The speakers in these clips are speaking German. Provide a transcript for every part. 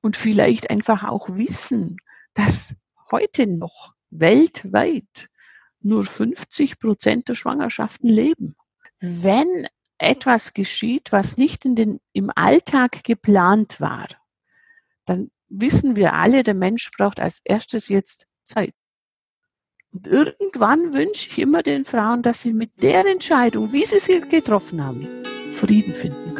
und vielleicht einfach auch wissen, dass heute noch weltweit nur 50 Prozent der Schwangerschaften leben. Wenn etwas geschieht, was nicht in den, im Alltag geplant war, dann wissen wir alle, der Mensch braucht als erstes jetzt Zeit. Und irgendwann wünsche ich immer den Frauen, dass sie mit der Entscheidung, wie sie sie getroffen haben, Frieden finden können.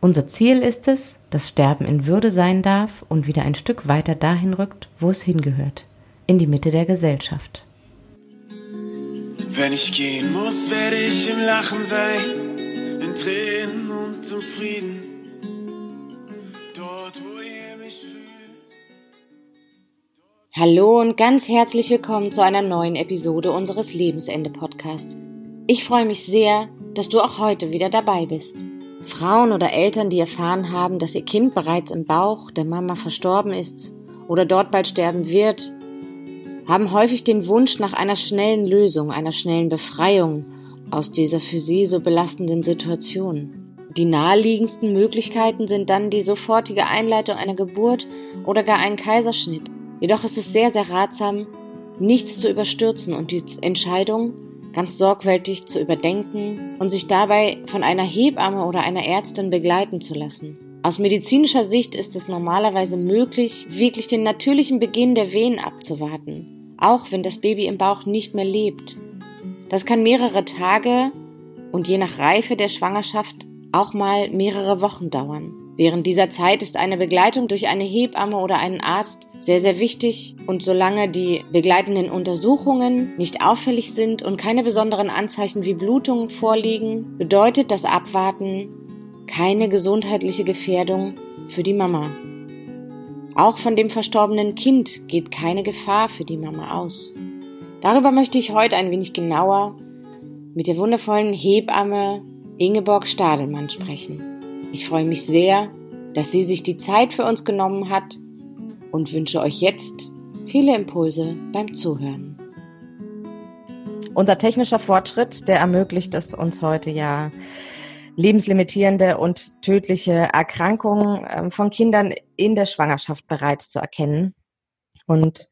Unser Ziel ist es, dass Sterben in Würde sein darf und wieder ein Stück weiter dahin rückt, wo es hingehört, in die Mitte der Gesellschaft. Wenn ich gehen muss, werde ich im Lachen sein, in Tränen und im Frieden. Dort, wo ihr mich fühlt. Hallo und ganz herzlich willkommen zu einer neuen Episode unseres Lebensende Podcast. Ich freue mich sehr, dass du auch heute wieder dabei bist. Frauen oder Eltern, die erfahren haben, dass ihr Kind bereits im Bauch der Mama verstorben ist oder dort bald sterben wird, haben häufig den Wunsch nach einer schnellen Lösung, einer schnellen Befreiung aus dieser für sie so belastenden Situation. Die naheliegendsten Möglichkeiten sind dann die sofortige Einleitung einer Geburt oder gar ein Kaiserschnitt. Jedoch ist es sehr, sehr ratsam, nichts zu überstürzen und die Entscheidung ganz sorgfältig zu überdenken und sich dabei von einer Hebamme oder einer Ärztin begleiten zu lassen. Aus medizinischer Sicht ist es normalerweise möglich, wirklich den natürlichen Beginn der Wehen abzuwarten, auch wenn das Baby im Bauch nicht mehr lebt. Das kann mehrere Tage und je nach Reife der Schwangerschaft auch mal mehrere Wochen dauern. Während dieser Zeit ist eine Begleitung durch eine Hebamme oder einen Arzt sehr, sehr wichtig und solange die begleitenden Untersuchungen nicht auffällig sind und keine besonderen Anzeichen wie Blutungen vorliegen, bedeutet das Abwarten keine gesundheitliche Gefährdung für die Mama. Auch von dem verstorbenen Kind geht keine Gefahr für die Mama aus. Darüber möchte ich heute ein wenig genauer mit der wundervollen Hebamme Ingeborg Stadelmann sprechen. Ich freue mich sehr, dass sie sich die Zeit für uns genommen hat und wünsche euch jetzt viele Impulse beim Zuhören. Unser technischer Fortschritt, der ermöglicht es uns heute ja, lebenslimitierende und tödliche Erkrankungen ähm, von Kindern in der Schwangerschaft bereits zu erkennen. Und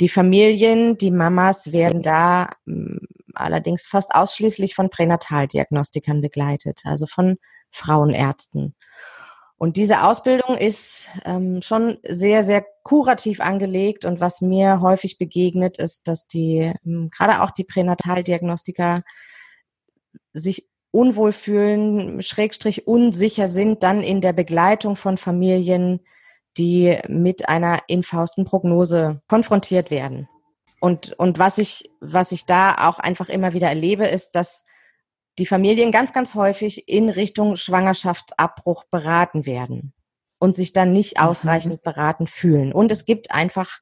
die Familien, die Mamas werden da mm, allerdings fast ausschließlich von Pränataldiagnostikern begleitet, also von Frauenärzten. Und diese Ausbildung ist ähm, schon sehr, sehr kurativ angelegt. Und was mir häufig begegnet, ist, dass die, ähm, gerade auch die Pränataldiagnostiker sich unwohl fühlen, schrägstrich unsicher sind dann in der Begleitung von Familien, die mit einer infausten Prognose konfrontiert werden. Und, und was ich, was ich da auch einfach immer wieder erlebe, ist, dass die Familien ganz, ganz häufig in Richtung Schwangerschaftsabbruch beraten werden und sich dann nicht mhm. ausreichend beraten fühlen. Und es gibt einfach,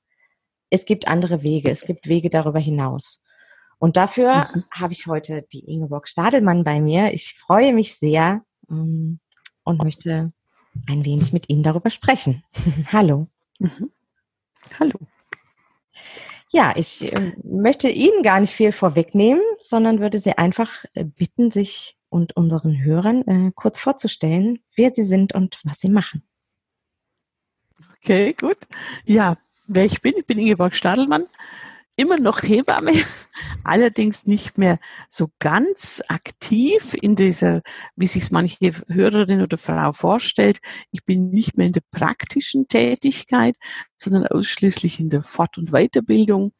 es gibt andere Wege, es gibt Wege darüber hinaus. Und dafür mhm. habe ich heute die Ingeborg Stadelmann bei mir. Ich freue mich sehr ähm, und möchte ein wenig mit Ihnen darüber sprechen. Hallo. Mhm. Hallo. Ja, ich äh, möchte Ihnen gar nicht viel vorwegnehmen, sondern würde Sie einfach äh, bitten, sich und unseren Hörern äh, kurz vorzustellen, wer Sie sind und was Sie machen. Okay, gut. Ja, wer ich bin, ich bin Ingeborg Stadelmann, immer noch Hebamme, allerdings nicht mehr so ganz aktiv in dieser, wie sich manche Hörerin oder Frau vorstellt. Ich bin nicht mehr in der praktischen Tätigkeit, sondern ausschließlich in der Fort- und Weiterbildung.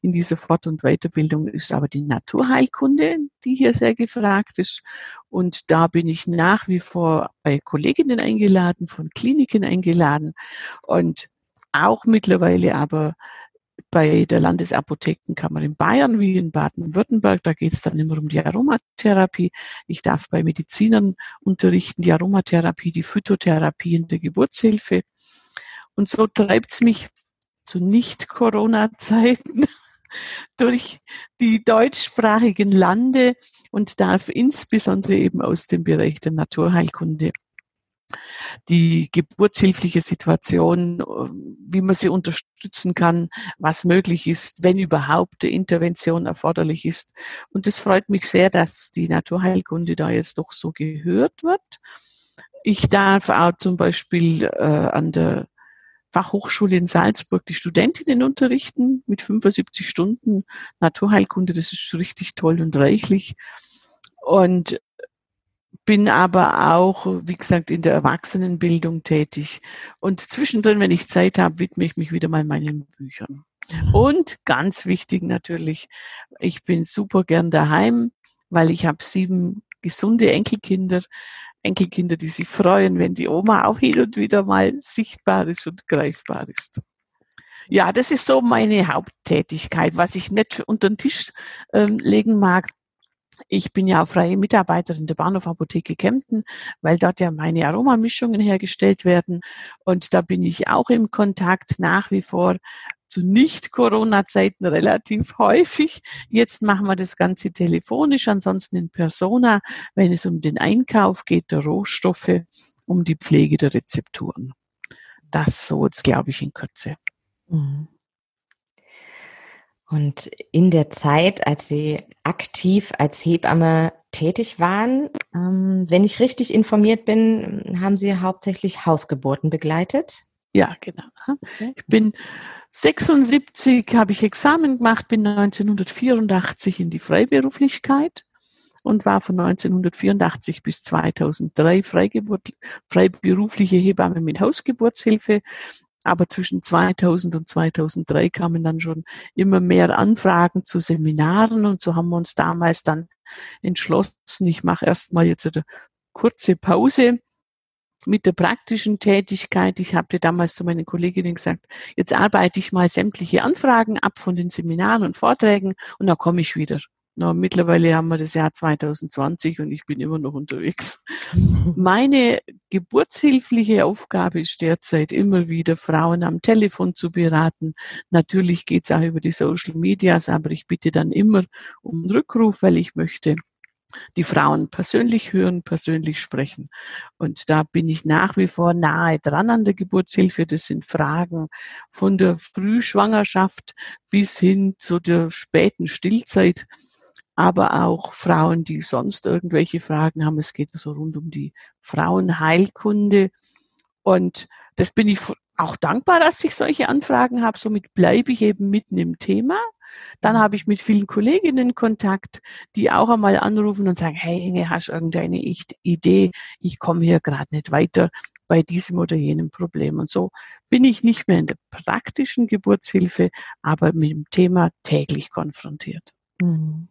In dieser Fort- und Weiterbildung ist aber die Naturheilkunde, die hier sehr gefragt ist. Und da bin ich nach wie vor bei Kolleginnen eingeladen, von Kliniken eingeladen und auch mittlerweile aber bei der Landesapothekenkammer in Bayern wie in Baden-Württemberg. Da geht es dann immer um die Aromatherapie. Ich darf bei Medizinern unterrichten die Aromatherapie, die Phytotherapie in der Geburtshilfe. Und so treibt es mich zu Nicht-Corona-Zeiten durch die deutschsprachigen Lande und darf insbesondere eben aus dem Bereich der Naturheilkunde die geburtshilfliche Situation, wie man sie unterstützen kann, was möglich ist, wenn überhaupt die Intervention erforderlich ist. Und es freut mich sehr, dass die Naturheilkunde da jetzt doch so gehört wird. Ich darf auch zum Beispiel äh, an der Fachhochschule in Salzburg die Studentinnen unterrichten mit 75 Stunden Naturheilkunde. Das ist richtig toll und reichlich. Und bin aber auch, wie gesagt, in der Erwachsenenbildung tätig. Und zwischendrin, wenn ich Zeit habe, widme ich mich wieder mal meinen Büchern. Und ganz wichtig natürlich, ich bin super gern daheim, weil ich habe sieben gesunde Enkelkinder, Enkelkinder, die sich freuen, wenn die Oma auch hin und wieder mal sichtbar ist und greifbar ist. Ja, das ist so meine Haupttätigkeit. Was ich nicht unter den Tisch ähm, legen mag, ich bin ja auch freie Mitarbeiterin der Bahnhofapotheke Kempten, weil dort ja meine Aromamischungen hergestellt werden. Und da bin ich auch im Kontakt nach wie vor zu Nicht-Corona-Zeiten relativ häufig. Jetzt machen wir das Ganze telefonisch, ansonsten in Persona, wenn es um den Einkauf geht, der Rohstoffe, um die Pflege der Rezepturen. Das so jetzt, glaube ich, in Kürze. Mhm. Und in der Zeit, als Sie aktiv als Hebamme tätig waren, ähm, wenn ich richtig informiert bin, haben Sie hauptsächlich Hausgeburten begleitet? Ja, genau. Ich bin 76, habe ich Examen gemacht, bin 1984 in die Freiberuflichkeit und war von 1984 bis 2003 Freigeburt, freiberufliche Hebamme mit Hausgeburtshilfe aber zwischen 2000 und 2003 kamen dann schon immer mehr Anfragen zu Seminaren und so haben wir uns damals dann entschlossen, ich mache erstmal jetzt eine kurze Pause mit der praktischen Tätigkeit. Ich habe damals zu meinen Kolleginnen gesagt, jetzt arbeite ich mal sämtliche Anfragen ab von den Seminaren und Vorträgen und dann komme ich wieder. Na, mittlerweile haben wir das Jahr 2020 und ich bin immer noch unterwegs. Meine geburtshilfliche Aufgabe ist derzeit immer wieder, Frauen am Telefon zu beraten. Natürlich geht's auch über die Social Medias, aber ich bitte dann immer um Rückruf, weil ich möchte die Frauen persönlich hören, persönlich sprechen. Und da bin ich nach wie vor nahe dran an der Geburtshilfe. Das sind Fragen von der Frühschwangerschaft bis hin zu der späten Stillzeit aber auch Frauen, die sonst irgendwelche Fragen haben. Es geht so rund um die Frauenheilkunde. Und das bin ich auch dankbar, dass ich solche Anfragen habe. Somit bleibe ich eben mitten im Thema. Dann habe ich mit vielen Kolleginnen Kontakt, die auch einmal anrufen und sagen, hey Inge, hast du irgendeine Idee? Ich komme hier gerade nicht weiter bei diesem oder jenem Problem. Und so bin ich nicht mehr in der praktischen Geburtshilfe, aber mit dem Thema täglich konfrontiert. Mhm.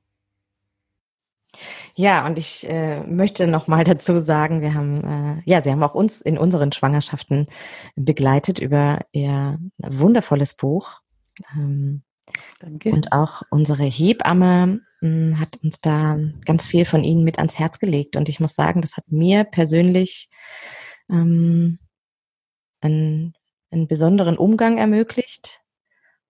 Ja, und ich äh, möchte noch mal dazu sagen, wir haben, äh, ja, Sie haben auch uns in unseren Schwangerschaften begleitet über Ihr wundervolles Buch. Ähm, Danke. Und auch unsere Hebamme mh, hm, hat uns da ganz viel von Ihnen mit ans Herz gelegt. Und ich muss sagen, das hat mir persönlich ähm, einen, einen besonderen Umgang ermöglicht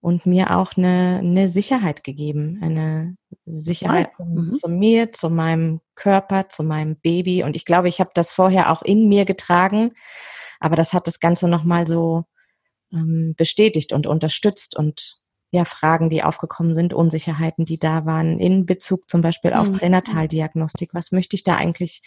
und mir auch eine, eine Sicherheit gegeben, eine Sicherheit ja. zu, mhm. zu, mir, zu meinem Körper, zu meinem Baby. Und ich glaube, ich habe das vorher auch in mir getragen, aber das hat das Ganze nochmal so ähm, bestätigt und unterstützt und ja, Fragen, die aufgekommen sind, Unsicherheiten, die da waren, in Bezug zum Beispiel auf mhm. Pränataldiagnostik. Was möchte ich da eigentlich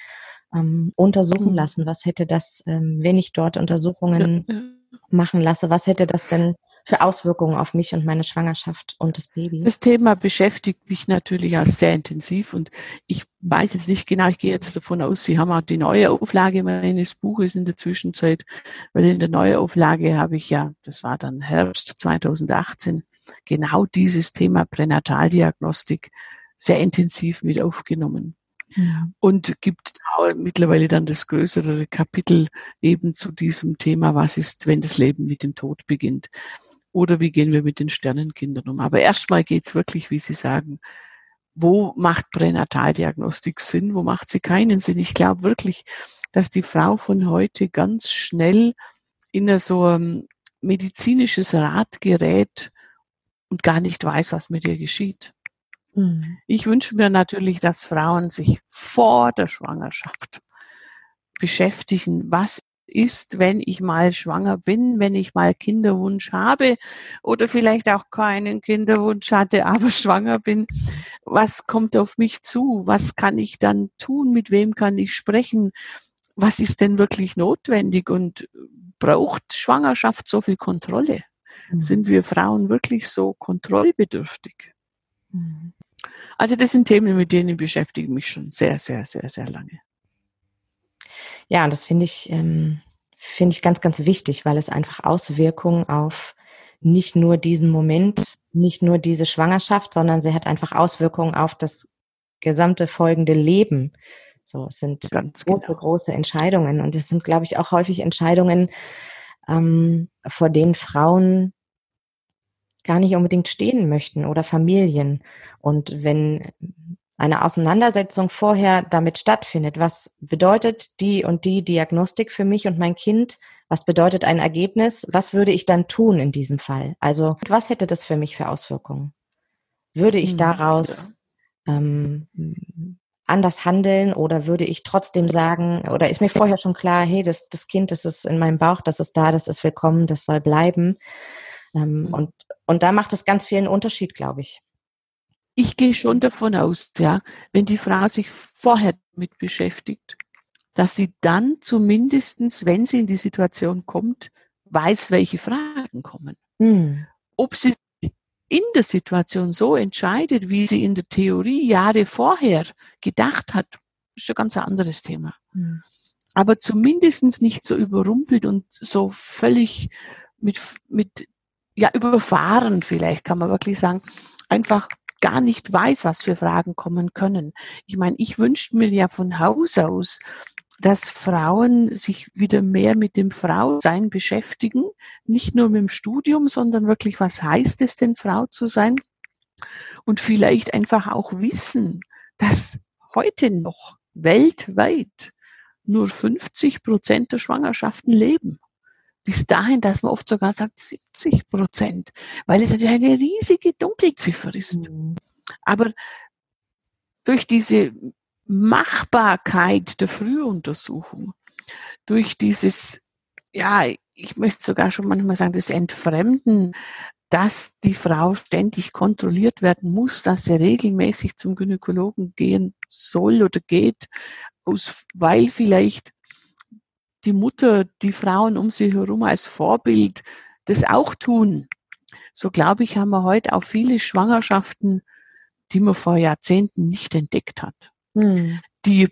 ähm, untersuchen mhm. lassen? Was hätte das, ähm, wenn ich dort Untersuchungen ja. machen lasse, was hätte das denn für Auswirkungen auf mich und meine Schwangerschaft und das Baby? Das Thema beschäftigt mich natürlich auch sehr intensiv und ich weiß jetzt nicht genau, ich gehe jetzt davon aus, Sie haben auch die neue Auflage meines Buches in der Zwischenzeit, weil in der neuen Auflage habe ich ja, das war dann Herbst 2018, genau dieses Thema Pränataldiagnostik sehr intensiv mit aufgenommen. Ja. Und gibt mittlerweile dann das größere Kapitel eben zu diesem Thema, was ist, wenn das Leben mit dem Tod beginnt oder wie gehen wir mit den Sternenkindern um. Aber erstmal geht's wirklich, wie Sie sagen, wo macht Pränataldiagnostik Sinn, wo macht sie keinen Sinn. Ich glaube wirklich, dass die Frau von heute ganz schnell in so einem medizinisches Rad gerät und gar nicht weiß, was mit ihr geschieht. Mhm. Ich wünsche mir natürlich, dass Frauen sich vor der Schwangerschaft beschäftigen, was ist, wenn ich mal schwanger bin, wenn ich mal Kinderwunsch habe oder vielleicht auch keinen Kinderwunsch hatte, aber schwanger bin. Was kommt auf mich zu? Was kann ich dann tun? Mit wem kann ich sprechen? Was ist denn wirklich notwendig und braucht Schwangerschaft so viel Kontrolle? Mhm. Sind wir Frauen wirklich so kontrollbedürftig? Mhm. Also das sind Themen, mit denen beschäftige ich mich schon sehr, sehr, sehr, sehr lange. Ja, und das finde ich, ähm, finde ich ganz, ganz wichtig, weil es einfach Auswirkungen auf nicht nur diesen Moment, nicht nur diese Schwangerschaft, sondern sie hat einfach Auswirkungen auf das gesamte folgende Leben. So, es sind ganz große, genau. große Entscheidungen. Und es sind, glaube ich, auch häufig Entscheidungen, ähm, vor denen Frauen gar nicht unbedingt stehen möchten oder Familien. Und wenn eine Auseinandersetzung vorher damit stattfindet. Was bedeutet die und die Diagnostik für mich und mein Kind? Was bedeutet ein Ergebnis? Was würde ich dann tun in diesem Fall? Also, was hätte das für mich für Auswirkungen? Würde ich hm, daraus ähm, anders handeln oder würde ich trotzdem sagen, oder ist mir vorher schon klar, hey, das, das Kind, das ist in meinem Bauch, das ist da, das ist willkommen, das soll bleiben. Ähm, hm. und, und da macht es ganz viel einen Unterschied, glaube ich ich gehe schon davon aus, ja, wenn die Frau sich vorher mit beschäftigt, dass sie dann zumindestens, wenn sie in die Situation kommt, weiß, welche Fragen kommen. Hm. Ob sie in der Situation so entscheidet, wie sie in der Theorie Jahre vorher gedacht hat, ist ein ganz anderes Thema. Hm. Aber zumindestens nicht so überrumpelt und so völlig mit, mit, ja, überfahren vielleicht, kann man wirklich sagen, einfach gar nicht weiß, was für Fragen kommen können. Ich meine, ich wünschte mir ja von Haus aus, dass Frauen sich wieder mehr mit dem Frausein beschäftigen, nicht nur mit dem Studium, sondern wirklich, was heißt es denn, Frau zu sein? Und vielleicht einfach auch wissen, dass heute noch weltweit nur 50 Prozent der Schwangerschaften leben bis dahin, dass man oft sogar sagt 70 Prozent, weil es natürlich eine riesige Dunkelziffer ist. Mhm. Aber durch diese Machbarkeit der Frühuntersuchung, durch dieses, ja, ich möchte sogar schon manchmal sagen, das Entfremden, dass die Frau ständig kontrolliert werden muss, dass sie regelmäßig zum Gynäkologen gehen soll oder geht, aus, weil vielleicht die Mutter, die Frauen um sie herum als Vorbild das auch tun. So glaube ich, haben wir heute auch viele Schwangerschaften, die man vor Jahrzehnten nicht entdeckt hat, hm. die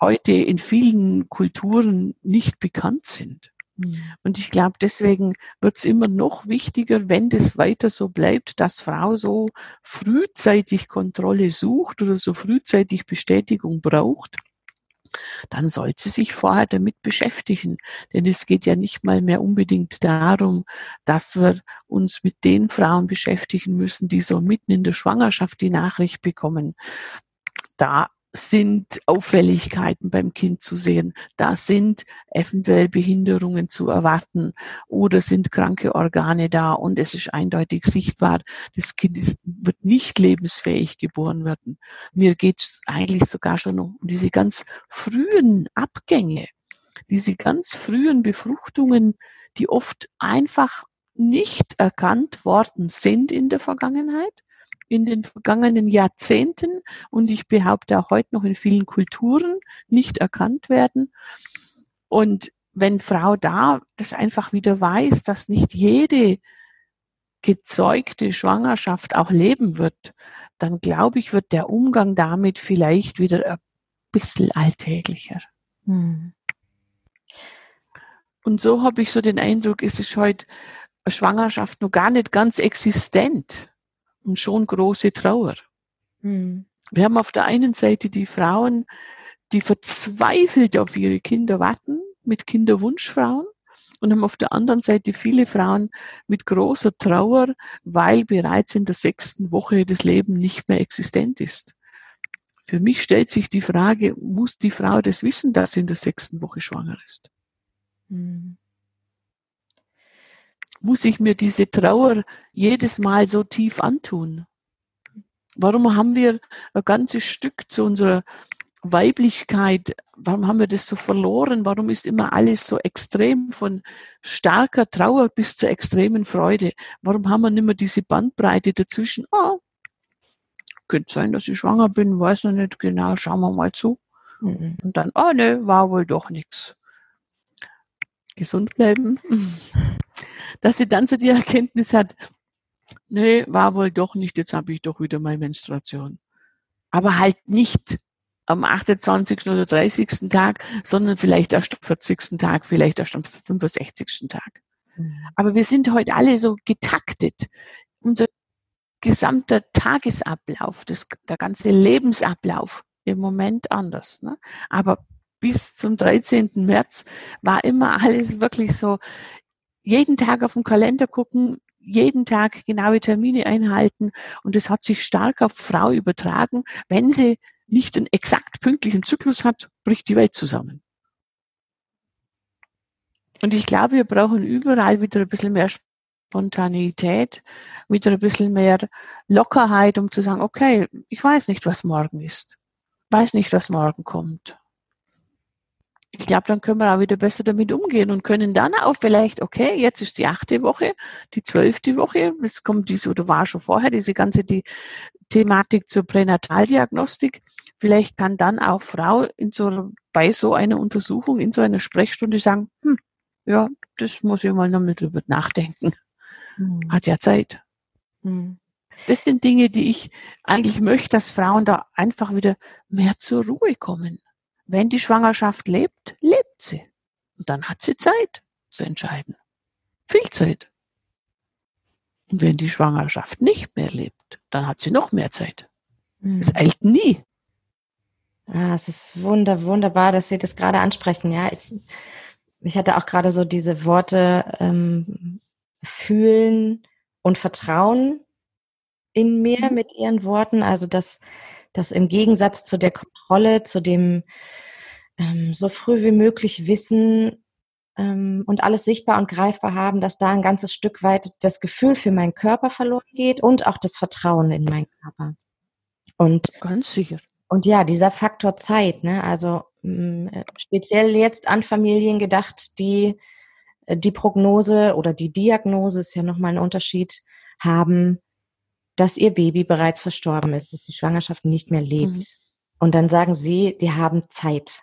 heute in vielen Kulturen nicht bekannt sind. Hm. Und ich glaube, deswegen wird es immer noch wichtiger, wenn das weiter so bleibt, dass Frau so frühzeitig Kontrolle sucht oder so frühzeitig Bestätigung braucht dann soll sie sich vorher damit beschäftigen. Denn es geht ja nicht mal mehr unbedingt darum, dass wir uns mit den Frauen beschäftigen müssen, die so mitten in der Schwangerschaft die Nachricht bekommen. Da sind Auffälligkeiten beim Kind zu sehen. Da sind eventuell Behinderungen zu erwarten oder sind kranke Organe da und es ist eindeutig sichtbar, das Kind ist, wird nicht lebensfähig geboren werden. Mir geht es eigentlich sogar schon um diese ganz frühen Abgänge, diese ganz frühen Befruchtungen, die oft einfach nicht erkannt worden sind in der Vergangenheit in den vergangenen Jahrzehnten und ich behaupte auch heute noch in vielen Kulturen nicht erkannt werden. Und wenn Frau da das einfach wieder weiß, dass nicht jede gezeugte Schwangerschaft auch leben wird, dann glaube ich, wird der Umgang damit vielleicht wieder ein bisschen alltäglicher. Hm. Und so habe ich so den Eindruck, ist es heute Schwangerschaft noch gar nicht ganz existent schon große Trauer. Mhm. Wir haben auf der einen Seite die Frauen, die verzweifelt auf ihre Kinder warten, mit Kinderwunschfrauen, und haben auf der anderen Seite viele Frauen mit großer Trauer, weil bereits in der sechsten Woche das Leben nicht mehr existent ist. Für mich stellt sich die Frage, muss die Frau das wissen, dass sie in der sechsten Woche schwanger ist? Mhm. Muss ich mir diese Trauer jedes Mal so tief antun? Warum haben wir ein ganzes Stück zu unserer Weiblichkeit, warum haben wir das so verloren? Warum ist immer alles so extrem von starker Trauer bis zur extremen Freude? Warum haben wir nicht mehr diese Bandbreite dazwischen? Ah, könnte sein, dass ich schwanger bin, weiß noch nicht genau, schauen wir mal zu. Mhm. Und dann, ah, oh, ne, war wohl doch nichts. Gesund bleiben. Dass sie dann zu die Erkenntnis hat, nee, war wohl doch nicht, jetzt habe ich doch wieder meine Menstruation. Aber halt nicht am 28. oder 30. Tag, sondern vielleicht erst am 40. Tag, vielleicht erst am 65. Tag. Mhm. Aber wir sind heute alle so getaktet. Unser gesamter Tagesablauf, das, der ganze Lebensablauf im Moment anders. Ne? Aber bis zum 13. März war immer alles wirklich so, jeden Tag auf den Kalender gucken, jeden Tag genaue Termine einhalten und es hat sich stark auf Frau übertragen. Wenn sie nicht einen exakt pünktlichen Zyklus hat, bricht die Welt zusammen. Und ich glaube, wir brauchen überall wieder ein bisschen mehr Spontaneität, wieder ein bisschen mehr Lockerheit, um zu sagen, okay, ich weiß nicht, was morgen ist. Weiß nicht, was morgen kommt ich glaube, dann können wir auch wieder besser damit umgehen und können dann auch vielleicht, okay, jetzt ist die achte Woche, die zwölfte Woche, jetzt kommt diese oder war schon vorher diese ganze die Thematik zur Pränataldiagnostik. Vielleicht kann dann auch Frau in so, bei so einer Untersuchung, in so einer Sprechstunde sagen, hm, ja, das muss ich mal noch mit drüber nachdenken. Hm. Hat ja Zeit. Hm. Das sind Dinge, die ich eigentlich möchte, dass Frauen da einfach wieder mehr zur Ruhe kommen. Wenn die Schwangerschaft lebt, lebt sie. Und dann hat sie Zeit zu entscheiden. Viel Zeit. Und wenn die Schwangerschaft nicht mehr lebt, dann hat sie noch mehr Zeit. Mhm. Es eilt nie. Ah, es ist wunder, wunderbar, dass Sie das gerade ansprechen. Ja, ich, ich hatte auch gerade so diese Worte ähm, fühlen und Vertrauen in mir mhm. mit Ihren Worten. Also dass dass im Gegensatz zu der Kontrolle, zu dem ähm, so früh wie möglich wissen ähm, und alles sichtbar und greifbar haben, dass da ein ganzes Stück weit das Gefühl für meinen Körper verloren geht und auch das Vertrauen in meinen Körper. Und ganz sicher. Und ja, dieser Faktor Zeit, ne? Also mh, mm, speziell jetzt an Familien gedacht, die äh, die Prognose oder die Diagnose ist ja nochmal ein Unterschied haben, dass ihr Baby bereits verstorben ist, dass die Schwangerschaft nicht mehr lebt. Mhm. Und dann sagen sie, die haben Zeit.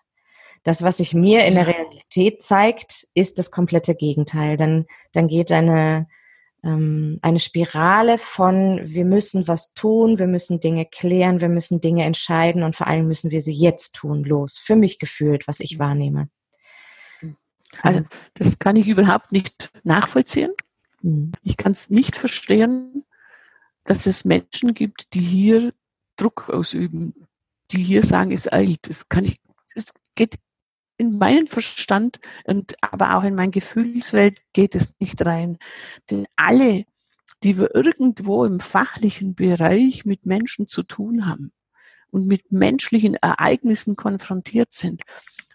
Das, was sich mir in der Realität zeigt, ist das komplette Gegenteil. Dann, dann geht eine, ähm, eine Spirale von, wir müssen was tun, wir müssen Dinge klären, wir müssen Dinge entscheiden und vor allem müssen wir sie jetzt tun, los. Für mich gefühlt, was ich wahrnehme. Also, das kann ich überhaupt nicht nachvollziehen. Mhm. Ich kann es nicht verstehen, dass es Menschen gibt, die hier Druck ausüben, die hier sagen, es eilt. Das kann ich, es geht in meinen Verstand und aber auch in meine Gefühlswelt geht es nicht rein. Denn alle, die wir irgendwo im fachlichen Bereich mit Menschen zu tun haben und mit menschlichen Ereignissen konfrontiert sind,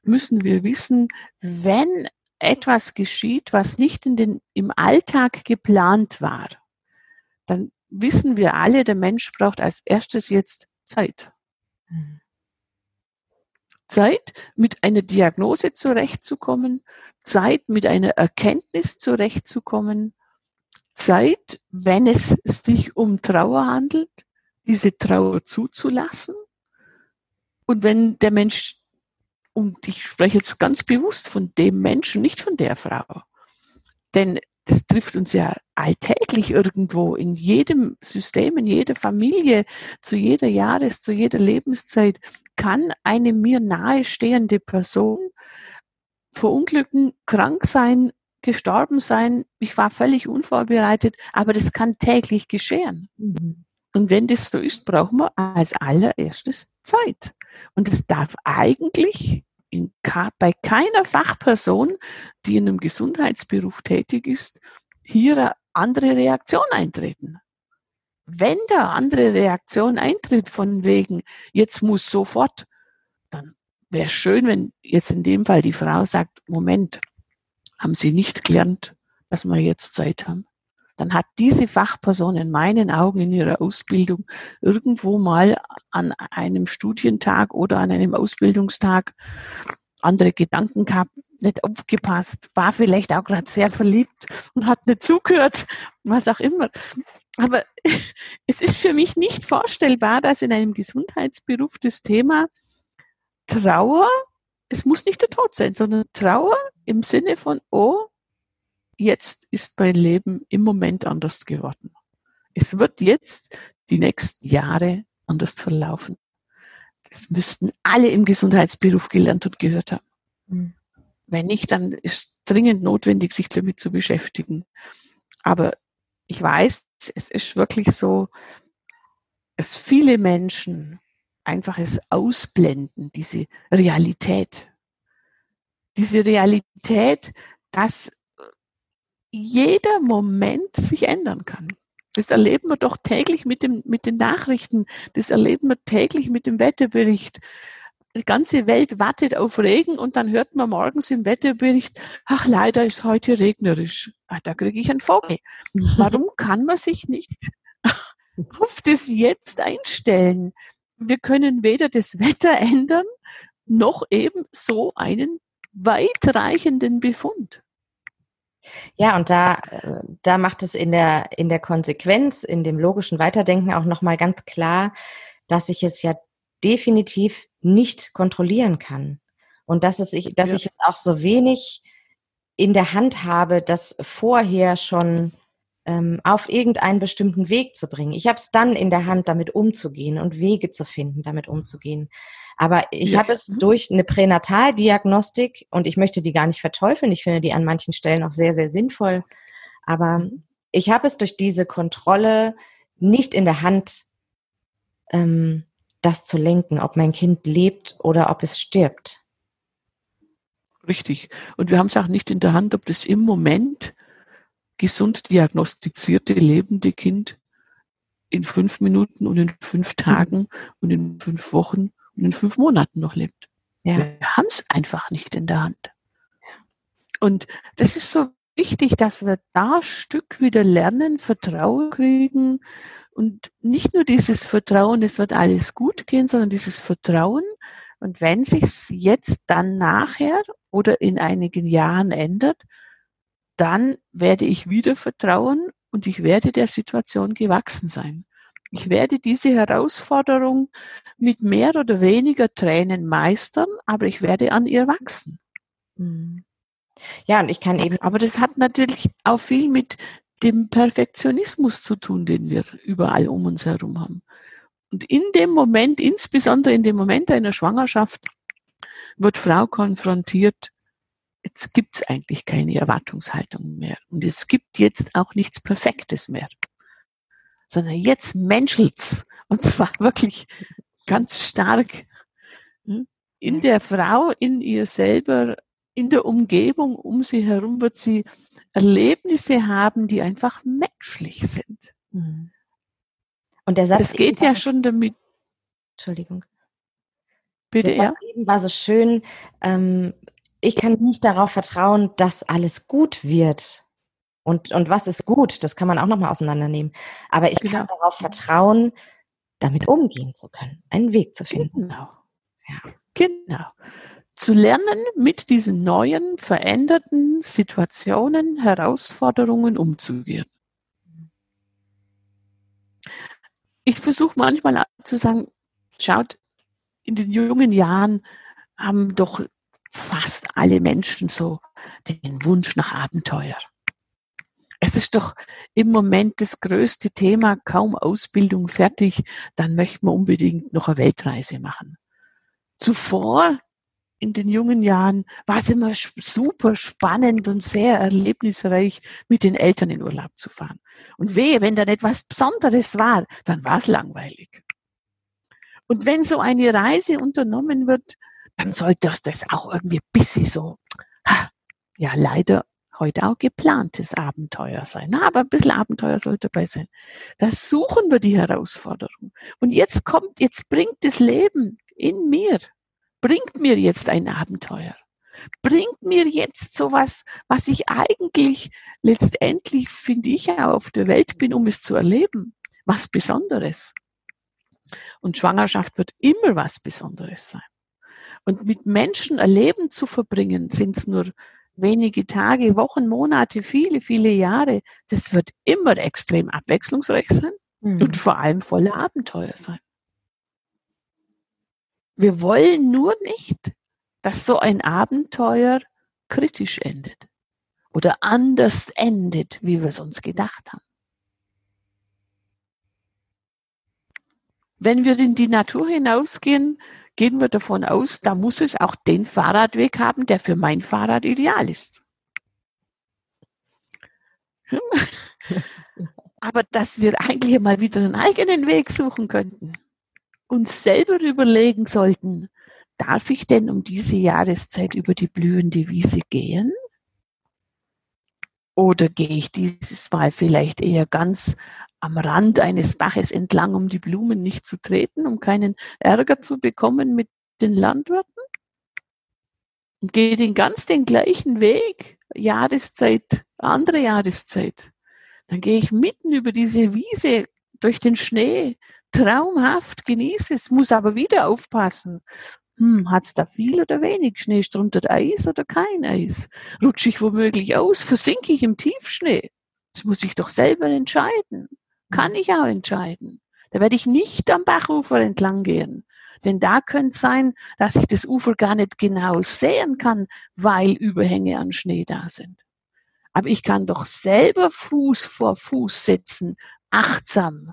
müssen wir wissen, wenn etwas geschieht, was nicht in den, im Alltag geplant war, dann wissen wir alle, der Mensch braucht als erstes jetzt Zeit. Mhm. Zeit, mit einer Diagnose zurechtzukommen, Zeit, mit einer Erkenntnis zurechtzukommen, Zeit, wenn es sich um Trauer handelt, diese Trauer zuzulassen. Und wenn der Mensch, und ich spreche jetzt ganz bewusst von dem Menschen, nicht von der Frau, denn das trifft uns ja alltäglich irgendwo in jedem System, in jeder Familie, zu jeder Jahres-, zu jeder Lebenszeit kann eine mir nahestehende Person verunglücken, krank sein, gestorben sein. Ich war völlig unvorbereitet, aber das kann täglich geschehen. Mhm. Und wenn das so ist, brauchen wir als allererstes Zeit. Und es darf eigentlich in, bei keiner Fachperson, die in einem Gesundheitsberuf tätig ist, hier eine andere Reaktion eintreten. Wenn da andere Reaktion eintritt von wegen, jetzt muss sofort, dann wäre schön, wenn jetzt in dem Fall die Frau sagt, Moment, haben Sie nicht gelernt, dass wir jetzt Zeit haben. Dann hat diese Fachperson in meinen Augen in ihrer Ausbildung irgendwo mal an einem Studientag oder an einem Ausbildungstag andere Gedanken gehabt, nicht aufgepasst, war vielleicht auch gerade sehr verliebt und hat nicht zugehört, was auch immer. Aber es ist für mich nicht vorstellbar, dass in einem Gesundheitsberuf das Thema Trauer, es muss nicht der Tod sein, sondern Trauer im Sinne von, oh, jetzt ist mein Leben im Moment anders geworden. Es wird jetzt die nächsten Jahre anders verlaufen. Das müssten alle im Gesundheitsberuf gelernt und gehört haben. Mhm. Wenn nicht, dann ist dringend notwendig, sich damit zu beschäftigen. Aber ich weiß, es ist wirklich so, dass viele Menschen einfach es ausblenden, diese Realität. Diese Realität, dass jeder Moment sich ändern kann. Das erleben wir doch täglich mit, dem, mit den Nachrichten. Das erleben wir täglich mit dem Wetterbericht. Die ganze Welt wartet auf Regen und dann hört man morgens im Wetterbericht, ach leider ist heute regnerisch. Ach, da kriege ich einen Vogel. Warum kann man sich nicht auf das Jetzt einstellen? Wir können weder das Wetter ändern, noch eben so einen weitreichenden Befund. Ja, und da, da macht es in der, in der Konsequenz, in dem logischen Weiterdenken auch nochmal ganz klar, dass ich es ja definitiv nicht kontrollieren kann. Und dass, es ich, dass ja. ich es auch so wenig in der Hand habe, das vorher schon ähm, auf irgendeinen bestimmten Weg zu bringen. Ich habe es dann in der Hand, damit umzugehen und Wege zu finden, damit umzugehen. Aber ich ja. habe es durch eine Pränataldiagnostik und ich möchte die gar nicht verteufeln. Ich finde die an manchen Stellen auch sehr, sehr sinnvoll. Aber mhm. ich habe es durch diese Kontrolle nicht in der Hand, ähm, das zu lenken, ob mein Kind lebt oder ob es stirbt. Richtig. Und wir haben es auch nicht in der Hand, ob das im Moment gesund diagnostizierte lebende Kind in fünf Minuten und in fünf mhm. Tagen und in fünf Wochen und in fünf Monaten noch lebt. Ja. Wir haben es einfach nicht in der Hand. Und das ist so wichtig, dass wir da Stück wieder lernen, Vertrauen kriegen und nicht nur dieses Vertrauen, es wird alles gut gehen, sondern dieses Vertrauen. Und wenn sich's jetzt dann nachher oder in einigen Jahren ändert, dann werde ich wieder vertrauen und ich werde der Situation gewachsen sein. Ich werde diese Herausforderung mit mehr oder weniger Tränen meistern, aber ich werde an ihr wachsen. Mhm. Ja, und ich kann eben. Aber das hat natürlich auch viel mit dem Perfektionismus zu tun, den wir überall um uns herum haben. Und in dem Moment, insbesondere in dem Moment einer Schwangerschaft, wird Frau konfrontiert, jetzt gibt es eigentlich keine Erwartungshaltung mehr. Und es gibt jetzt auch nichts Perfektes mehr sondern jetzt menschelt's. Und zwar wirklich ganz stark hm? in der Frau, in ihr selber, in der Umgebung um sie herum wird sie Erlebnisse haben, die einfach menschlich sind. Mhm. Und der Satz. Das geht ja schon damit. Entschuldigung. Bitte, der Satz ja. Eben war so schön. Ähm, ich kann nicht darauf vertrauen, dass alles gut wird. Und, und was ist gut, das kann man auch nochmal auseinandernehmen. Aber ich genau. kann darauf vertrauen, damit umgehen zu können, einen Weg zu finden. Genau. Ja. Genau. Zu lernen, mit diesen neuen, veränderten Situationen, Herausforderungen umzugehen. Ich versuche manchmal zu sagen, schaut, in den jungen Jahren haben doch fast alle Menschen so den Wunsch nach Abenteuer. Es ist doch im Moment das größte Thema, kaum Ausbildung fertig, dann möchten wir unbedingt noch eine Weltreise machen. Zuvor, in den jungen Jahren, war es immer super spannend und sehr erlebnisreich, mit den Eltern in Urlaub zu fahren. Und wehe, wenn da etwas Besonderes war, dann war es langweilig. Und wenn so eine Reise unternommen wird, dann sollte das auch irgendwie ein bisschen so, ja, leider heute auch geplantes Abenteuer sein. Na, aber ein bisschen Abenteuer sollte dabei sein. Da suchen wir die Herausforderung. Und jetzt kommt, jetzt bringt das Leben in mir, bringt mir jetzt ein Abenteuer. Bringt mir jetzt sowas, was ich eigentlich letztendlich, finde ich, auf der Welt bin, um es zu erleben, was Besonderes. Und Schwangerschaft wird immer was Besonderes sein. Und mit Menschen erleben zu verbringen, sind es nur wenige Tage, Wochen, Monate, viele, viele Jahre. Das wird immer extrem abwechslungsreich sein mhm. und vor allem voller Abenteuer sein. Wir wollen nur nicht, dass so ein Abenteuer kritisch endet oder anders endet, wie wir es uns gedacht haben. Wenn wir in die Natur hinausgehen, gehen wir davon aus, da muss es auch den Fahrradweg haben, der für mein Fahrrad ideal ist. Aber dass wir eigentlich mal wieder einen eigenen Weg suchen könnten, uns selber überlegen sollten, darf ich denn um diese Jahreszeit über die blühende Wiese gehen? Oder gehe ich dieses Mal vielleicht eher ganz am Rand eines Baches entlang, um die Blumen nicht zu treten, um keinen Ärger zu bekommen mit den Landwirten? Und gehe den ganz den gleichen Weg, Jahreszeit, andere Jahreszeit. Dann gehe ich mitten über diese Wiese durch den Schnee, traumhaft, genieße es, muss aber wieder aufpassen. Hm, hat's da viel oder wenig Schnee? Struntet Eis oder kein Eis? Rutsche ich womöglich aus? Versinke ich im Tiefschnee? Das muss ich doch selber entscheiden kann ich auch entscheiden. Da werde ich nicht am Bachufer entlang gehen. Denn da könnte es sein, dass ich das Ufer gar nicht genau sehen kann, weil Überhänge an Schnee da sind. Aber ich kann doch selber Fuß vor Fuß setzen, achtsam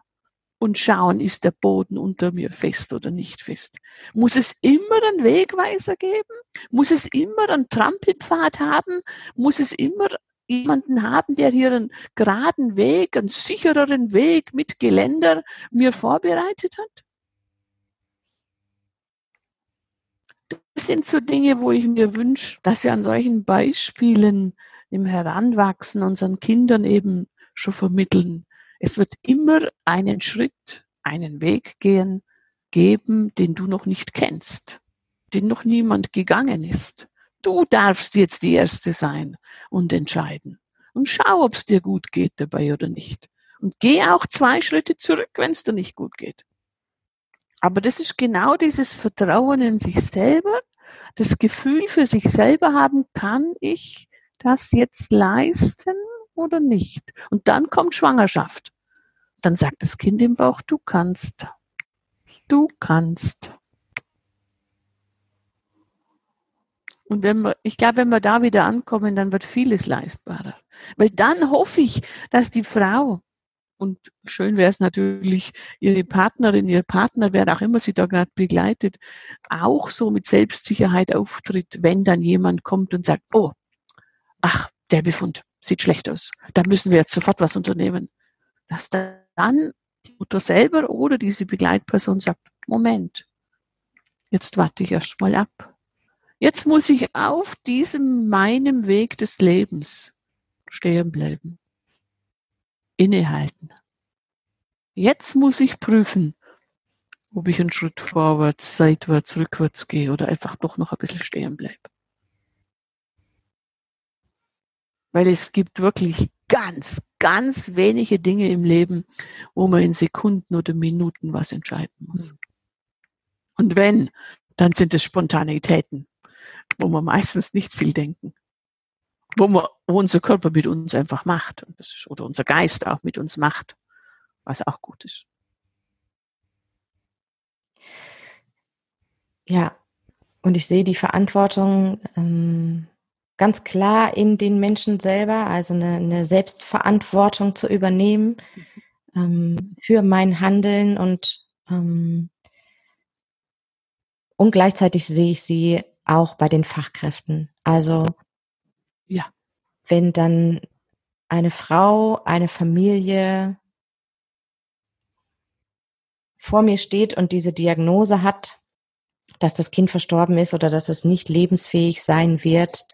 und schauen, ist der Boden unter mir fest oder nicht fest. Muss es immer einen Wegweiser geben? Muss es immer einen Trampelpfad haben? Muss es immer jemanden haben, der hier einen geraden Weg, einen sichereren Weg mit Geländer mir vorbereitet hat? Das sind so Dinge, wo ich mir wünsche, dass wir an solchen Beispielen im Heranwachsen unseren Kindern eben schon vermitteln. Es wird immer einen Schritt, einen Weg gehen, geben, den du noch nicht kennst, den noch niemand gegangen ist. Du darfst jetzt die Erste sein und entscheiden. Und schau, ob es dir gut geht dabei oder nicht. Und geh auch zwei Schritte zurück, wenn es dir nicht gut geht. Aber das ist genau dieses Vertrauen in sich selber, das Gefühl für sich selber haben, kann ich das jetzt leisten oder nicht? Und dann kommt Schwangerschaft. Dann sagt das Kind im Bauch, du kannst. Du kannst. Und wenn wir, ich glaube, wenn wir da wieder ankommen, dann wird vieles leistbarer. Weil dann hoffe ich, dass die Frau, und schön wäre es natürlich, ihre Partnerin, ihr Partner, wer auch immer sie da gerade begleitet, auch so mit Selbstsicherheit auftritt, wenn dann jemand kommt und sagt, oh, ach, der Befund sieht schlecht aus. Da müssen wir jetzt sofort was unternehmen. Dass dann die Mutter selber oder diese Begleitperson sagt, Moment, jetzt warte ich erst mal ab Jetzt muss ich auf diesem meinem Weg des Lebens stehen bleiben. Innehalten. Jetzt muss ich prüfen, ob ich einen Schritt vorwärts, seitwärts, rückwärts gehe oder einfach doch noch ein bisschen stehen bleibe. Weil es gibt wirklich ganz, ganz wenige Dinge im Leben, wo man in Sekunden oder Minuten was entscheiden muss. Und wenn, dann sind es Spontanitäten wo wir meistens nicht viel denken. Wo, wir, wo unser Körper mit uns einfach macht. Ist, oder unser Geist auch mit uns macht. Was auch gut ist. Ja, und ich sehe die Verantwortung ähm, ganz klar in den Menschen selber, also eine, eine Selbstverantwortung zu übernehmen ähm, für mein Handeln und ähm, und gleichzeitig sehe ich sie auch bei den Fachkräften. Also ja, wenn dann eine Frau, eine Familie vor mir steht und diese Diagnose hat, dass das Kind verstorben ist oder dass es nicht lebensfähig sein wird,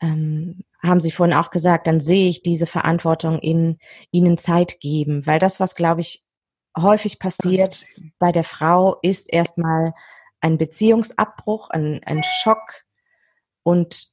ähm, haben Sie vorhin auch gesagt, dann sehe ich diese Verantwortung in Ihnen Zeit geben, weil das, was glaube ich häufig passiert bei der Frau, ist erstmal ein Beziehungsabbruch, ein, ein Schock, und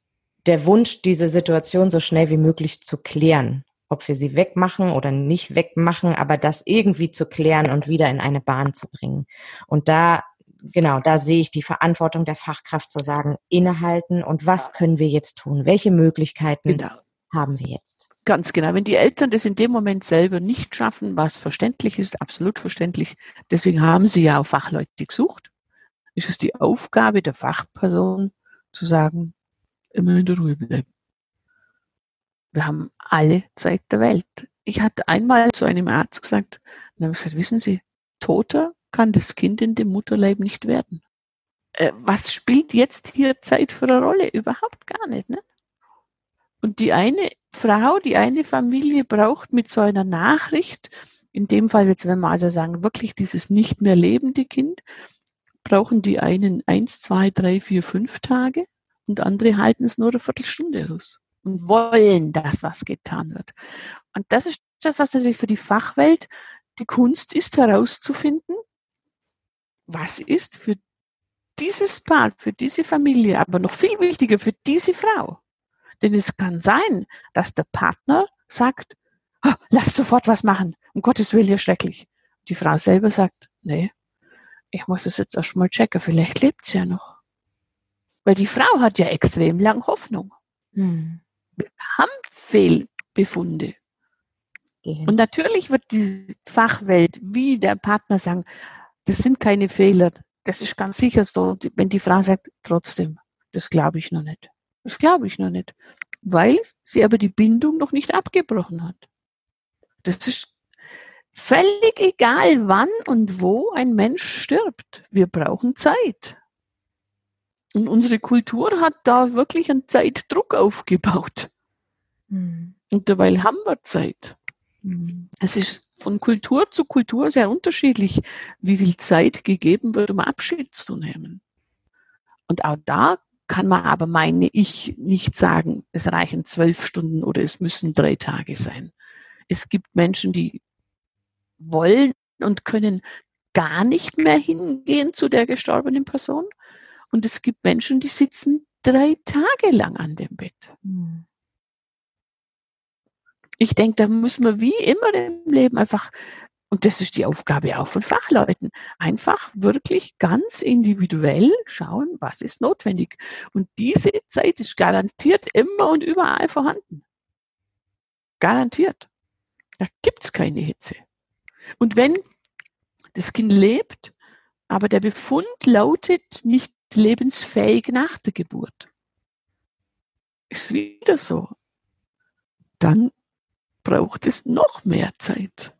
der Wunsch, diese Situation so schnell wie möglich zu klären. Ob wir sie wegmachen oder nicht wegmachen, aber das irgendwie zu klären und wieder in eine Bahn zu bringen. Und da, genau, da sehe ich die Verantwortung der Fachkraft zu sagen, innehalten und was können wir jetzt tun? Welche Möglichkeiten genau. haben wir jetzt? Ganz genau. Wenn die Eltern das in dem Moment selber nicht schaffen, was verständlich ist, absolut verständlich, deswegen haben sie ja auch Fachleute gesucht, ist es die Aufgabe der Fachperson zu sagen, immer in der Ruhe bleiben. Wir haben alle Zeit der Welt. Ich hatte einmal zu einem Arzt gesagt, dann habe ich gesagt, wissen Sie, toter kann das Kind in dem Mutterleib nicht werden. Äh, was spielt jetzt hier Zeit für eine Rolle? Überhaupt gar nicht. Ne? Und die eine Frau, die eine Familie braucht mit so einer Nachricht, in dem Fall jetzt, wenn wir also sagen, wirklich dieses nicht mehr lebende Kind, brauchen die einen eins, zwei, drei, vier, fünf Tage und andere halten es nur eine Viertelstunde aus und wollen, dass was getan wird. Und das ist das, was natürlich für die Fachwelt die Kunst ist, herauszufinden, was ist für dieses Paar, für diese Familie, aber noch viel wichtiger für diese Frau. Denn es kann sein, dass der Partner sagt, oh, lass sofort was machen, um Gottes Willen, ja schrecklich. Die Frau selber sagt, nee, ich muss es jetzt erst mal checken, vielleicht lebt sie ja noch. Weil die Frau hat ja extrem lang Hoffnung. Hm. Wir haben Fehlbefunde. Und natürlich wird die Fachwelt wie der Partner sagen, das sind keine Fehler. Das ist ganz sicher so, wenn die Frau sagt, trotzdem, das glaube ich noch nicht. Das glaube ich noch nicht. Weil sie aber die Bindung noch nicht abgebrochen hat. Das ist völlig egal, wann und wo ein Mensch stirbt. Wir brauchen Zeit. Und unsere Kultur hat da wirklich einen Zeitdruck aufgebaut. Mhm. Und dabei haben wir Zeit. Mhm. Es ist von Kultur zu Kultur sehr unterschiedlich, wie viel Zeit gegeben wird, um Abschied zu nehmen. Und auch da kann man aber, meine ich, nicht sagen, es reichen zwölf Stunden oder es müssen drei Tage sein. Es gibt Menschen, die wollen und können gar nicht mehr hingehen zu der gestorbenen Person. Und es gibt Menschen, die sitzen drei Tage lang an dem Bett. Hm. Ich denke, da muss man wie immer im Leben einfach, und das ist die Aufgabe auch von Fachleuten, einfach wirklich ganz individuell schauen, was ist notwendig. Und diese Zeit ist garantiert immer und überall vorhanden. Garantiert. Da gibt's keine Hitze. Und wenn das Kind lebt, aber der Befund lautet nicht lebensfähig nach der Geburt. Ist wieder so. Dann braucht es noch mehr Zeit.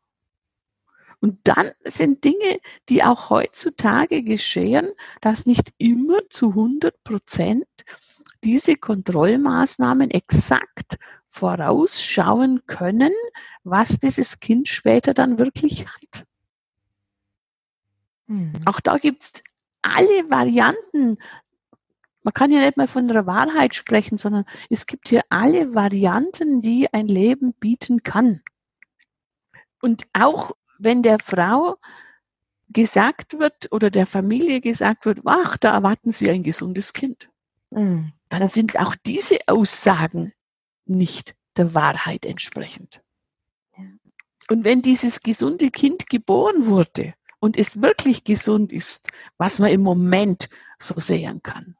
Und dann sind Dinge, die auch heutzutage geschehen, dass nicht immer zu 100 Prozent diese Kontrollmaßnahmen exakt vorausschauen können, was dieses Kind später dann wirklich hat. Hm. Auch da gibt es alle Varianten. Man kann ja nicht mal von der Wahrheit sprechen, sondern es gibt hier alle Varianten, die ein Leben bieten kann. Und auch wenn der Frau gesagt wird oder der Familie gesagt wird, ach, da erwarten Sie ein gesundes Kind, mhm. dann sind auch diese Aussagen nicht der Wahrheit entsprechend. Und wenn dieses gesunde Kind geboren wurde, und es wirklich gesund ist, was man im Moment so sehen kann,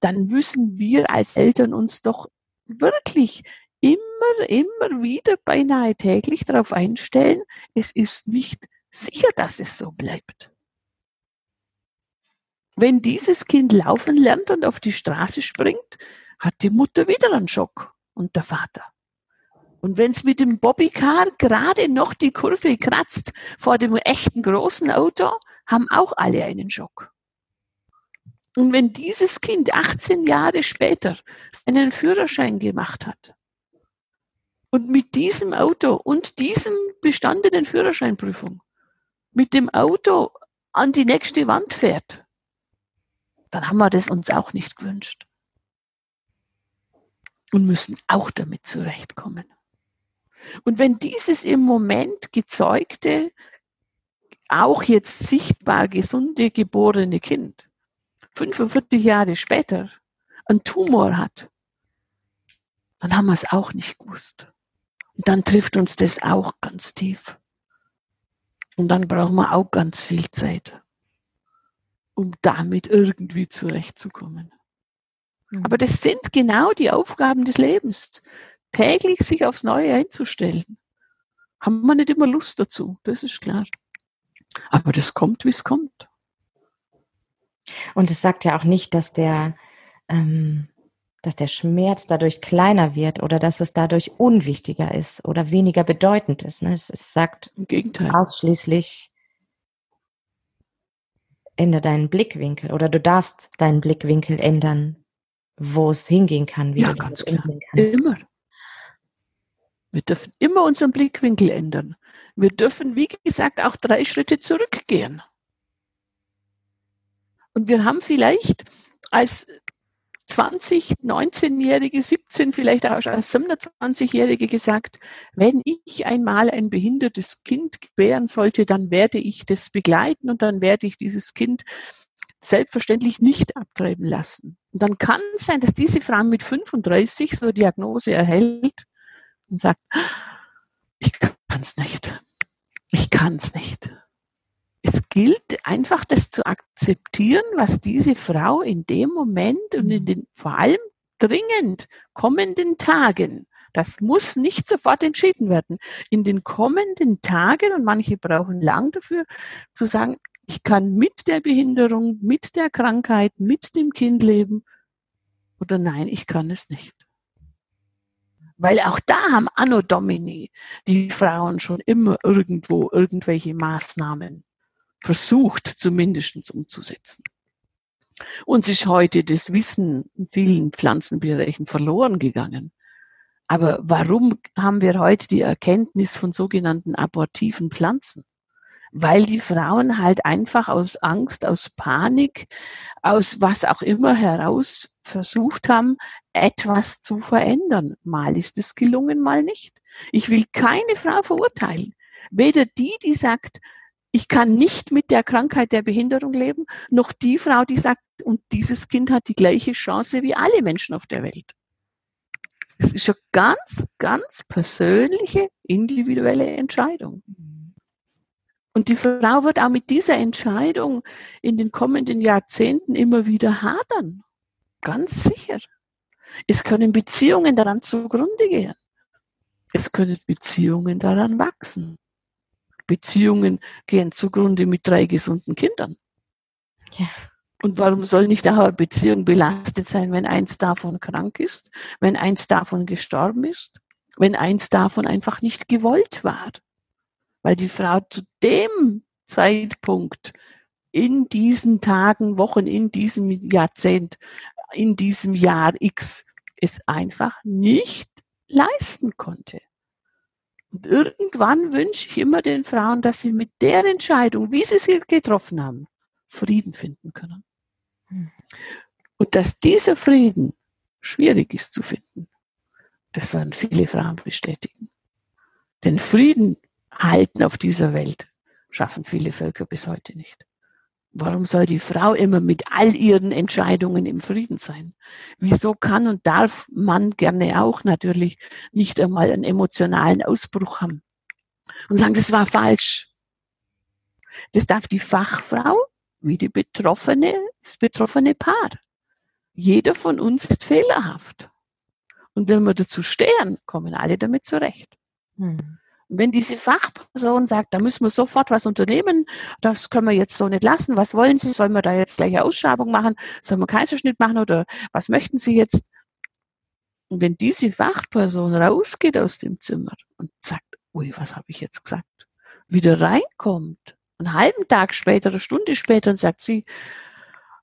dann müssen wir als Eltern uns doch wirklich immer, immer wieder beinahe täglich darauf einstellen, es ist nicht sicher, dass es so bleibt. Wenn dieses Kind laufen lernt und auf die Straße springt, hat die Mutter wieder einen Schock und der Vater. Und wenn es mit dem Bobbycar gerade noch die Kurve kratzt vor dem echten großen Auto, haben auch alle einen Schock. Und wenn dieses Kind 18 Jahre später seinen Führerschein gemacht hat und mit diesem Auto und diesem bestandenen Führerscheinprüfung mit dem Auto an die nächste Wand fährt, dann haben wir das uns auch nicht gewünscht. Und müssen auch damit zurechtkommen. Und wenn dieses im Moment gezeugte, auch jetzt sichtbar gesunde geborene Kind 45 Jahre später einen Tumor hat, dann haben wir es auch nicht gewusst. Und dann trifft uns das auch ganz tief. Und dann brauchen wir auch ganz viel Zeit, um damit irgendwie zurechtzukommen. Mhm. Aber das sind genau die Aufgaben des Lebens. Täglich sich aufs Neue einzustellen. Haben wir nicht immer Lust dazu, das ist klar. Aber das kommt, wie es kommt. Und es sagt ja auch nicht, dass der, ähm, dass der Schmerz dadurch kleiner wird oder dass es dadurch unwichtiger ist oder weniger bedeutend ist. Ne? Es, es sagt Im Gegenteil. ausschließlich, ändere deinen Blickwinkel oder du darfst deinen Blickwinkel ändern, wo es hingehen kann, wie ja, du ganz klar. Immer. Wir dürfen immer unseren Blickwinkel ändern. Wir dürfen, wie gesagt, auch drei Schritte zurückgehen. Und wir haben vielleicht als 20, 19-Jährige, 17, vielleicht auch als 27-Jährige gesagt, wenn ich einmal ein behindertes Kind gebären sollte, dann werde ich das begleiten und dann werde ich dieses Kind selbstverständlich nicht abtreiben lassen. Und dann kann es sein, dass diese Frau mit 35 so eine Diagnose erhält und sagt, ich kann es nicht. Ich kann es nicht es gilt einfach, das zu akzeptieren, was diese Frau in dem Moment und in den vor allem dringend kommenden Tagen, das muss nicht sofort entschieden werden, in den kommenden Tagen, und manche brauchen lang dafür, zu sagen, ich kann mit der Behinderung, mit der Krankheit, mit dem Kind leben oder nein, ich kann es nicht. Weil auch da haben Anno Domini die Frauen schon immer irgendwo irgendwelche Maßnahmen versucht zumindest umzusetzen. Uns ist heute das Wissen in vielen Pflanzenbereichen verloren gegangen. Aber warum haben wir heute die Erkenntnis von sogenannten abortiven Pflanzen? Weil die Frauen halt einfach aus Angst, aus Panik, aus was auch immer heraus versucht haben, etwas zu verändern. Mal ist es gelungen, mal nicht. Ich will keine Frau verurteilen. Weder die, die sagt, ich kann nicht mit der Krankheit der Behinderung leben, noch die Frau, die sagt, und dieses Kind hat die gleiche Chance wie alle Menschen auf der Welt. Es ist eine ganz, ganz persönliche, individuelle Entscheidung. Und die Frau wird auch mit dieser Entscheidung in den kommenden Jahrzehnten immer wieder hadern. Ganz sicher. Es können Beziehungen daran zugrunde gehen. Es können Beziehungen daran wachsen. Beziehungen gehen zugrunde mit drei gesunden Kindern. Ja. Und warum soll nicht auch eine Beziehung belastet sein, wenn eins davon krank ist, wenn eins davon gestorben ist, wenn eins davon einfach nicht gewollt war? Weil die Frau zu dem Zeitpunkt in diesen Tagen, Wochen, in diesem Jahrzehnt, in diesem Jahr X es einfach nicht leisten konnte. Und irgendwann wünsche ich immer den Frauen, dass sie mit der Entscheidung, wie sie sie getroffen haben, Frieden finden können. Hm. Und dass dieser Frieden schwierig ist zu finden, das werden viele Frauen bestätigen. Denn Frieden halten auf dieser Welt schaffen viele Völker bis heute nicht. Warum soll die Frau immer mit all ihren Entscheidungen im Frieden sein? Wieso kann und darf man gerne auch natürlich nicht einmal einen emotionalen Ausbruch haben und sagen, das war falsch? Das darf die Fachfrau wie die Betroffene, das betroffene Paar. Jeder von uns ist fehlerhaft. Und wenn wir dazu stehen, kommen alle damit zurecht. Hm wenn diese Fachperson sagt, da müssen wir sofort was unternehmen, das können wir jetzt so nicht lassen, was wollen Sie, sollen wir da jetzt gleich eine Ausschabung machen, sollen wir Kaiserschnitt machen oder was möchten Sie jetzt? Und wenn diese Fachperson rausgeht aus dem Zimmer und sagt, ui, was habe ich jetzt gesagt, wieder reinkommt, einen halben Tag später, eine Stunde später und sagt sie,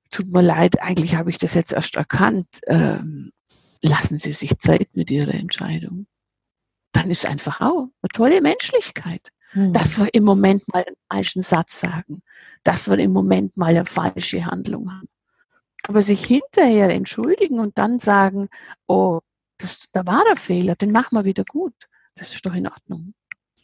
tut mir leid, eigentlich habe ich das jetzt erst erkannt, ähm, lassen Sie sich Zeit mit Ihrer Entscheidung dann ist einfach auch eine tolle Menschlichkeit. Mhm. Dass wir im Moment mal einen falschen Satz sagen, dass wir im Moment mal eine falsche Handlung haben. Aber sich hinterher entschuldigen und dann sagen, oh, das, da war der Fehler, den machen wir wieder gut. Das ist doch in Ordnung.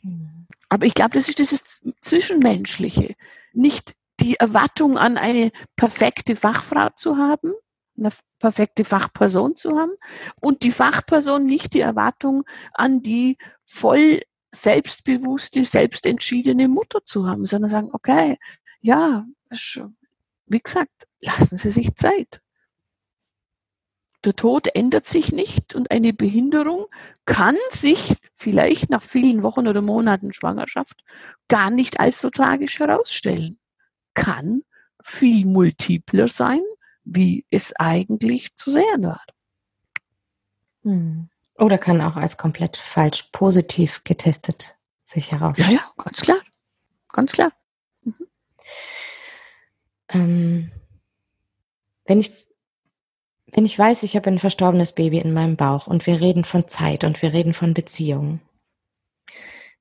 Mhm. Aber ich glaube, das ist dieses Zwischenmenschliche. Nicht die Erwartung an eine perfekte Fachfrau zu haben, eine perfekte Fachperson zu haben und die Fachperson nicht die Erwartung an die voll selbstbewusste, selbstentschiedene Mutter zu haben, sondern sagen, okay, ja, wie gesagt, lassen Sie sich Zeit. Der Tod ändert sich nicht und eine Behinderung kann sich vielleicht nach vielen Wochen oder Monaten Schwangerschaft gar nicht als so tragisch herausstellen. Kann viel multipler sein, wie es eigentlich zu sehen war. Hm. Oder kann auch als komplett falsch positiv getestet sich herausstellen. Ja, ja, ganz klar. Ganz klar. Mhm. Ähm, wenn ich wenn ich weiß, ich habe ein verstorbenes Baby in meinem Bauch und wir reden von Zeit und wir reden von Beziehungen,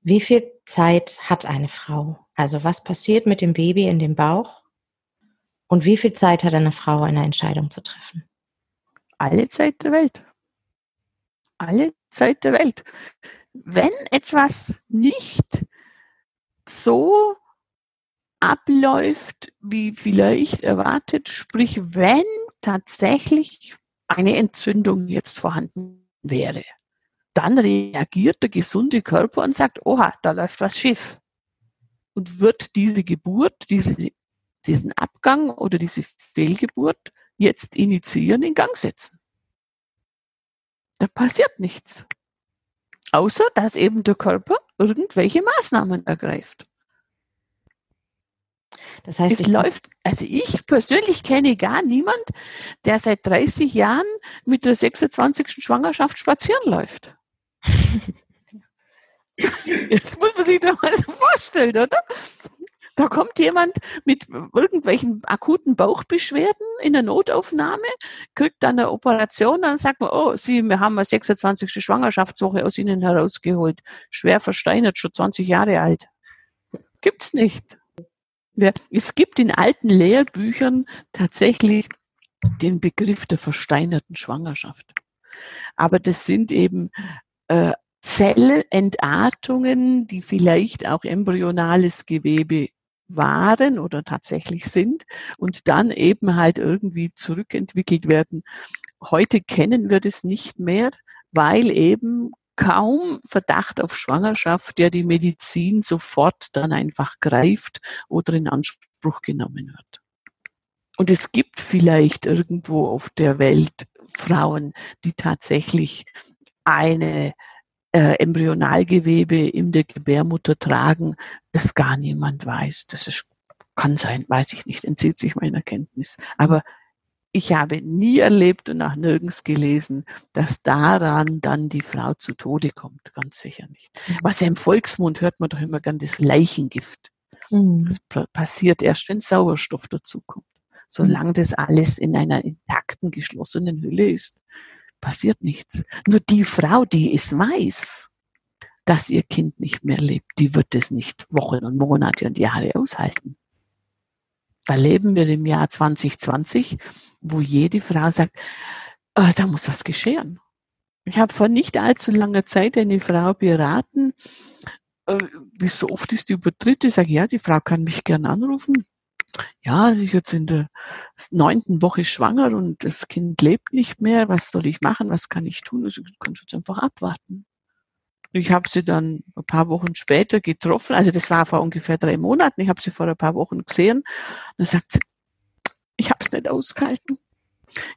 wie viel Zeit hat eine Frau? Also was passiert mit dem Baby in dem Bauch und wie viel Zeit hat eine Frau, eine Entscheidung zu treffen? Alle Zeit der Welt. Alle Zeit der Welt. Wenn etwas nicht so abläuft, wie vielleicht erwartet, sprich, wenn tatsächlich eine Entzündung jetzt vorhanden wäre, dann reagiert der gesunde Körper und sagt, oha, da läuft was schief. Und wird diese Geburt, diese, diesen Abgang oder diese Fehlgeburt jetzt initiieren, in Gang setzen. Da passiert nichts. Außer, dass eben der Körper irgendwelche Maßnahmen ergreift. Das heißt, es läuft, also ich persönlich kenne gar niemand, der seit 30 Jahren mit der 26. Schwangerschaft spazieren läuft. Jetzt muss man sich das mal so vorstellen, oder? Da kommt jemand mit irgendwelchen akuten Bauchbeschwerden in der Notaufnahme, kriegt dann eine Operation, dann sagt man, oh, Sie, wir haben eine 26. Schwangerschaftswoche aus Ihnen herausgeholt. Schwer versteinert, schon 20 Jahre alt. Gibt's nicht. Es gibt in alten Lehrbüchern tatsächlich den Begriff der versteinerten Schwangerschaft. Aber das sind eben äh, Zellentartungen, die vielleicht auch embryonales Gewebe waren oder tatsächlich sind und dann eben halt irgendwie zurückentwickelt werden. Heute kennen wir das nicht mehr, weil eben kaum Verdacht auf Schwangerschaft, der die Medizin sofort dann einfach greift oder in Anspruch genommen wird. Und es gibt vielleicht irgendwo auf der Welt Frauen, die tatsächlich eine äh, Embryonalgewebe in der Gebärmutter tragen, das gar niemand weiß. Das ist, kann sein, weiß ich nicht, entzieht sich meiner Kenntnis. Aber ich habe nie erlebt und auch nirgends gelesen, dass daran dann die Frau zu Tode kommt. Ganz sicher nicht. Mhm. Was ja im Volksmund hört man doch immer gern das Leichengift. Mhm. Das passiert erst, wenn Sauerstoff dazukommt. Solange mhm. das alles in einer intakten, geschlossenen Hülle ist, passiert nichts. Nur die Frau, die es weiß, dass ihr Kind nicht mehr lebt, die wird es nicht Wochen und Monate und Jahre aushalten. Da leben wir im Jahr 2020 wo jede Frau sagt, oh, da muss was geschehen. Ich habe vor nicht allzu langer Zeit eine Frau beraten, äh, wie so oft ist die übertritt. Ich sage, ja, die Frau kann mich gern anrufen. Ja, ich jetzt in der neunten Woche schwanger und das Kind lebt nicht mehr. Was soll ich machen? Was kann ich tun? Also, ich kann jetzt einfach abwarten. Ich habe sie dann ein paar Wochen später getroffen. Also das war vor ungefähr drei Monaten. Ich habe sie vor ein paar Wochen gesehen. Dann sagt sie, ich habe es nicht ausgehalten.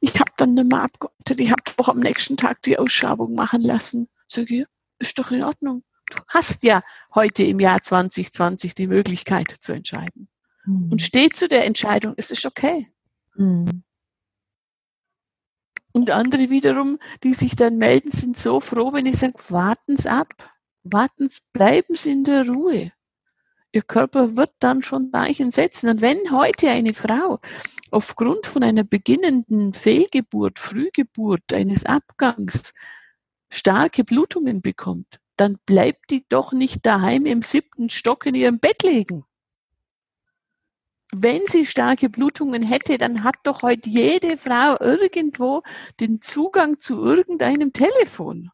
Ich habe dann nicht mehr abgeordnet. Ich habe doch am nächsten Tag die Ausschreibung machen lassen. Sag ich, ist doch in Ordnung. Du hast ja heute im Jahr 2020 die Möglichkeit zu entscheiden. Mhm. Und steh zu der Entscheidung, es ist okay. Mhm. Und andere wiederum, die sich dann melden, sind so froh, wenn ich sage, warten's ab. Warten's, bleiben Sie in der Ruhe. Ihr Körper wird dann schon Zeichen setzen. Und wenn heute eine Frau aufgrund von einer beginnenden Fehlgeburt, Frühgeburt, eines Abgangs starke Blutungen bekommt, dann bleibt die doch nicht daheim im siebten Stock in ihrem Bett liegen. Wenn sie starke Blutungen hätte, dann hat doch heute jede Frau irgendwo den Zugang zu irgendeinem Telefon.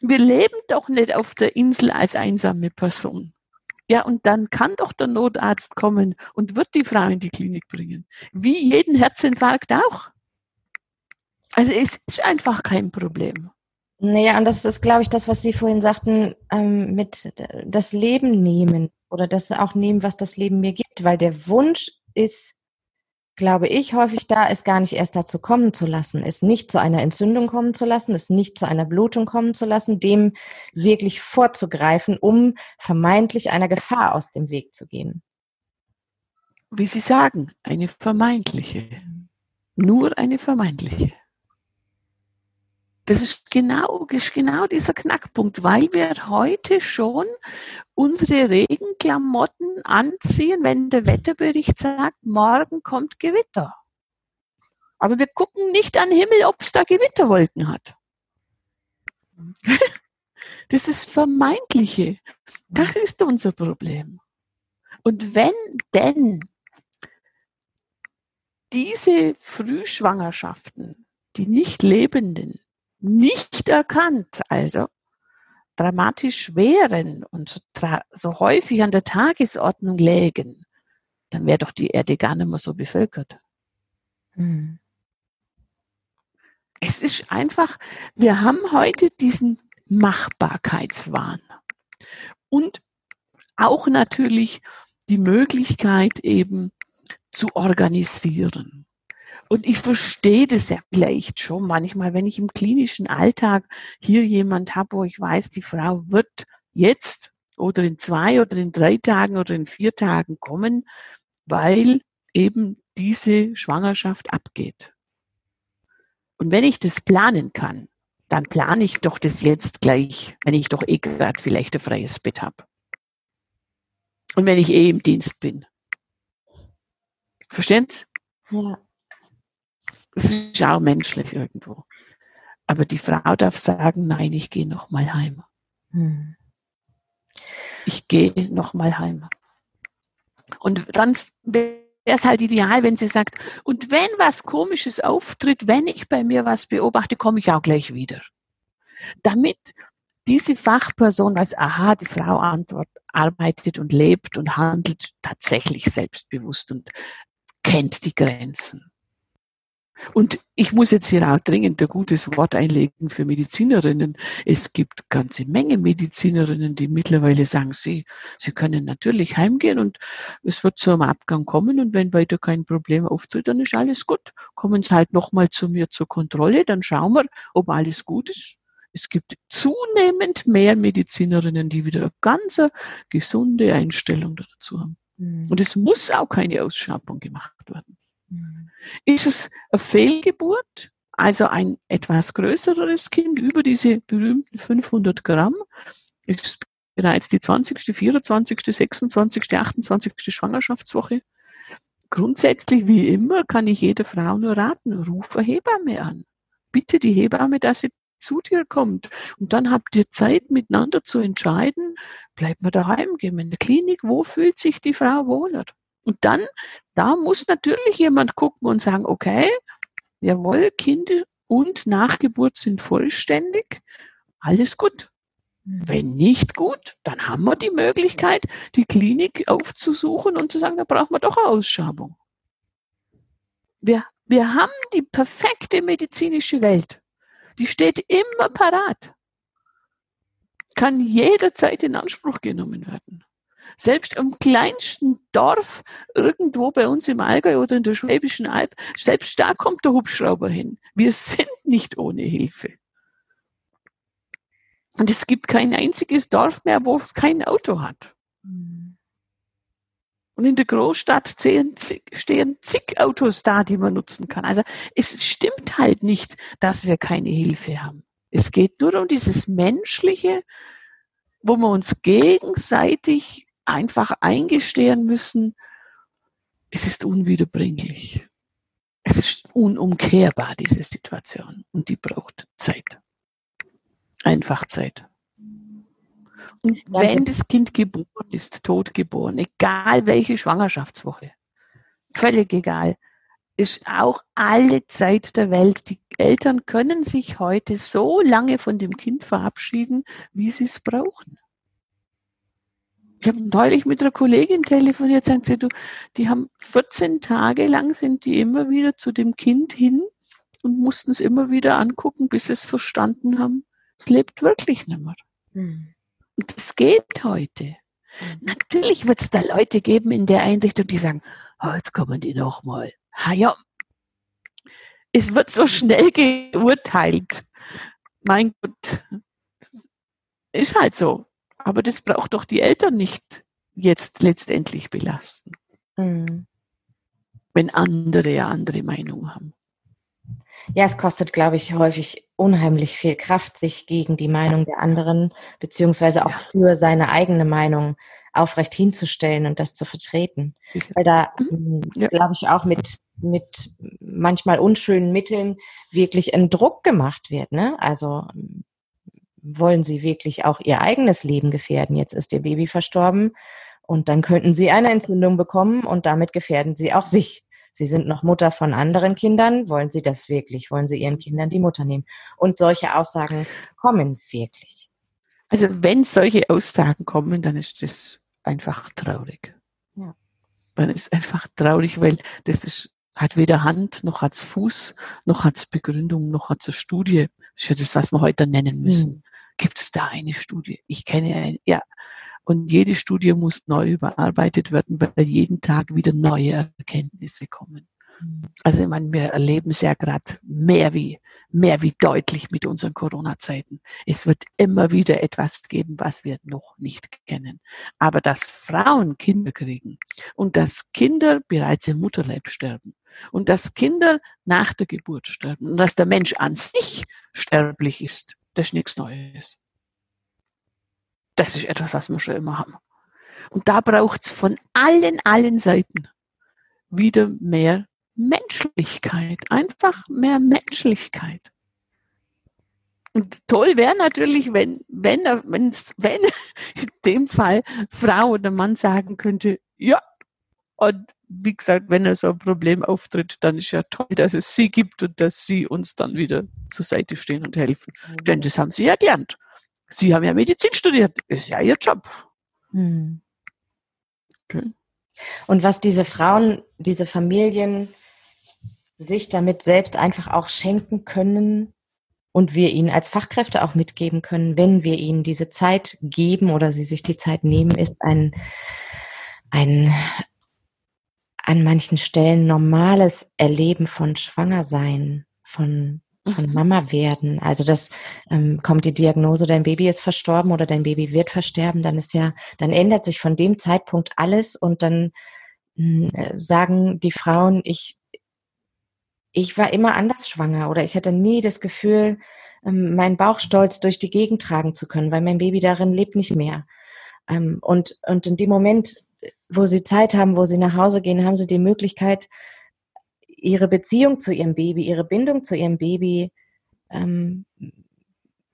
Wir leben doch nicht auf der Insel als einsame Person. Ja, und dann kann doch der Notarzt kommen und wird die Frau in die Klinik bringen. Wie jeden Herzinfarkt auch. Also es ist einfach kein Problem. Naja, und das ist, glaube ich, das, was Sie vorhin sagten, ähm, mit das Leben nehmen oder das auch nehmen, was das Leben mir gibt, weil der Wunsch ist, glaube ich, häufig da, es gar nicht erst dazu kommen zu lassen, es nicht zu einer Entzündung kommen zu lassen, es nicht zu einer Blutung kommen zu lassen, dem wirklich vorzugreifen, um vermeintlich einer Gefahr aus dem Weg zu gehen. Wie Sie sagen, eine vermeintliche. Nur eine vermeintliche. Das ist genau, ist genau dieser Knackpunkt, weil wir heute schon unsere Regenklamotten anziehen, wenn der Wetterbericht sagt, morgen kommt Gewitter. Aber wir gucken nicht an den Himmel, ob es da Gewitterwolken hat. Das ist Vermeintliche. Das ist unser Problem. Und wenn denn diese Frühschwangerschaften, die nicht lebenden, nicht erkannt, also dramatisch wären und so, häufig an der Tagesordnung lägen, dann wäre doch die Erde gar nicht mehr so bevölkert. Hm. Es ist einfach, wir haben heute diesen Machbarkeitswahn und auch natürlich die Möglichkeit eben zu organisieren. Und ich verstehe das ja vielleicht schon manchmal, wenn ich im klinischen Alltag hier jemand habe, wo ich weiß, die Frau wird jetzt oder in zwei oder in drei Tagen oder in vier Tagen kommen, weil eben diese Schwangerschaft abgeht. Und wenn ich das planen kann, dann plane ich doch das jetzt gleich, wenn ich doch eh gerade vielleicht ein freies Bett habe. Und wenn ich eh im Dienst bin. Verstehen Sie? Ja. Es ist auch menschlich irgendwo. Aber die Frau darf sagen, nein, ich gehe noch mal heim. Hm. Ich gehe noch mal heim. Und dann wäre es halt ideal, wenn sie sagt, und wenn was Komisches auftritt, wenn ich bei mir was beobachte, komme ich auch gleich wieder. Damit diese Fachperson weiß, aha, die Frau antwortet, arbeitet und lebt und handelt tatsächlich selbstbewusst und kennt die Grenzen. Und ich muss jetzt hier auch dringend ein gutes Wort einlegen für Medizinerinnen. Es gibt ganze Menge Medizinerinnen, die mittlerweile sagen, sie, sie können natürlich heimgehen und es wird zu einem Abgang kommen und wenn weiter kein Problem auftritt, dann ist alles gut. Kommen Sie halt nochmal zu mir zur Kontrolle, dann schauen wir, ob alles gut ist. Es gibt zunehmend mehr Medizinerinnen, die wieder eine ganz gesunde Einstellung dazu haben. Mhm. Und es muss auch keine Ausschabung gemacht werden. Ist es eine Fehlgeburt, also ein etwas größeres Kind, über diese berühmten 500 Gramm, ist bereits die 20., 24., 26., 28. Schwangerschaftswoche. Grundsätzlich, wie immer, kann ich jeder Frau nur raten, ruf eine Hebamme an. Bitte die Hebamme, dass sie zu dir kommt. Und dann habt ihr Zeit, miteinander zu entscheiden, bleibt man daheim, gehen wir in der Klinik, wo fühlt sich die Frau wohler? Und dann, da muss natürlich jemand gucken und sagen, okay, jawohl, Kinder und Nachgeburt sind vollständig, alles gut. Wenn nicht gut, dann haben wir die Möglichkeit, die Klinik aufzusuchen und zu sagen, da brauchen wir doch eine Ausschabung. Wir, wir haben die perfekte medizinische Welt. Die steht immer parat. Kann jederzeit in Anspruch genommen werden. Selbst im kleinsten Dorf irgendwo bei uns im Allgäu oder in der Schwäbischen Alb, selbst da kommt der Hubschrauber hin. Wir sind nicht ohne Hilfe. Und es gibt kein einziges Dorf mehr, wo es kein Auto hat. Und in der Großstadt stehen zig, stehen zig Autos da, die man nutzen kann. Also es stimmt halt nicht, dass wir keine Hilfe haben. Es geht nur um dieses Menschliche, wo wir uns gegenseitig einfach eingestehen müssen, es ist unwiederbringlich. Es ist unumkehrbar, diese Situation. Und die braucht Zeit. Einfach Zeit. Und wenn das Kind geboren ist, tot geboren, egal welche Schwangerschaftswoche, völlig egal, ist auch alle Zeit der Welt. Die Eltern können sich heute so lange von dem Kind verabschieden, wie sie es brauchen. Ich habe neulich mit einer Kollegin telefoniert, sagt sie, du, die haben 14 Tage lang sind die immer wieder zu dem Kind hin und mussten es immer wieder angucken, bis sie es verstanden haben. Es lebt wirklich nicht mehr. Hm. Und das geht heute. Hm. Natürlich wird es da Leute geben in der Einrichtung, die sagen, oh, jetzt kommen die nochmal. Ha ja, es wird so schnell geurteilt. Mein Gott, ist halt so. Aber das braucht doch die Eltern nicht jetzt letztendlich belasten. Mhm. Wenn andere ja andere Meinung haben. Ja, es kostet, glaube ich, häufig unheimlich viel Kraft, sich gegen die Meinung der anderen, beziehungsweise auch ja. für seine eigene Meinung aufrecht hinzustellen und das zu vertreten. Weil da, mhm. Hm, ja. glaube ich, auch mit, mit manchmal unschönen Mitteln wirklich ein Druck gemacht wird. Ne? Also wollen sie wirklich auch ihr eigenes Leben gefährden? Jetzt ist ihr Baby verstorben und dann könnten sie eine Entzündung bekommen und damit gefährden sie auch sich. Sie sind noch Mutter von anderen Kindern. Wollen Sie das wirklich? Wollen Sie Ihren Kindern die Mutter nehmen? Und solche Aussagen kommen wirklich. Also wenn solche Aussagen kommen, dann ist das einfach traurig. Ja. Dann ist einfach traurig, weil das ist, hat weder Hand, noch hat's Fuß, noch hat's Begründung, noch hat's eine Studie. Das ist ja das, was wir heute nennen müssen. Gibt es da eine Studie? Ich kenne eine, ja. Und jede Studie muss neu überarbeitet werden, weil jeden Tag wieder neue Erkenntnisse kommen. Also ich meine, wir erleben es ja gerade mehr wie, mehr wie deutlich mit unseren Corona-Zeiten. Es wird immer wieder etwas geben, was wir noch nicht kennen. Aber dass Frauen Kinder kriegen und dass Kinder bereits im Mutterleib sterben und dass Kinder nach der Geburt sterben und dass der Mensch an sich sterblich ist, das ist nichts Neues. Das ist etwas, was wir schon immer haben. Und da braucht es von allen, allen Seiten wieder mehr Menschlichkeit, einfach mehr Menschlichkeit. Und toll wäre natürlich, wenn, wenn, wenn, wenn in dem Fall Frau oder Mann sagen könnte, ja, und wie gesagt, wenn so ein Problem auftritt, dann ist ja toll, dass es sie gibt und dass sie uns dann wieder zur Seite stehen und helfen. Mhm. Denn das haben sie ja gelernt. Sie haben ja Medizin studiert, ist ja ihr Job. Mhm. Okay. Und was diese Frauen, diese Familien sich damit selbst einfach auch schenken können und wir ihnen als Fachkräfte auch mitgeben können, wenn wir ihnen diese Zeit geben oder sie sich die Zeit nehmen, ist ein, ein an manchen Stellen normales Erleben von Schwangersein, von, von mhm. Mama werden. Also das ähm, kommt die Diagnose, dein Baby ist verstorben oder dein Baby wird versterben, dann ist ja, dann ändert sich von dem Zeitpunkt alles und dann hm, sagen die Frauen, ich ich war immer anders schwanger oder ich hatte nie das Gefühl, ähm, meinen Bauchstolz durch die Gegend tragen zu können, weil mein Baby darin lebt nicht mehr. Ähm, und, und in dem Moment, wo sie Zeit haben, wo sie nach Hause gehen, haben sie die Möglichkeit, ihre Beziehung zu ihrem Baby, ihre Bindung zu ihrem Baby ähm,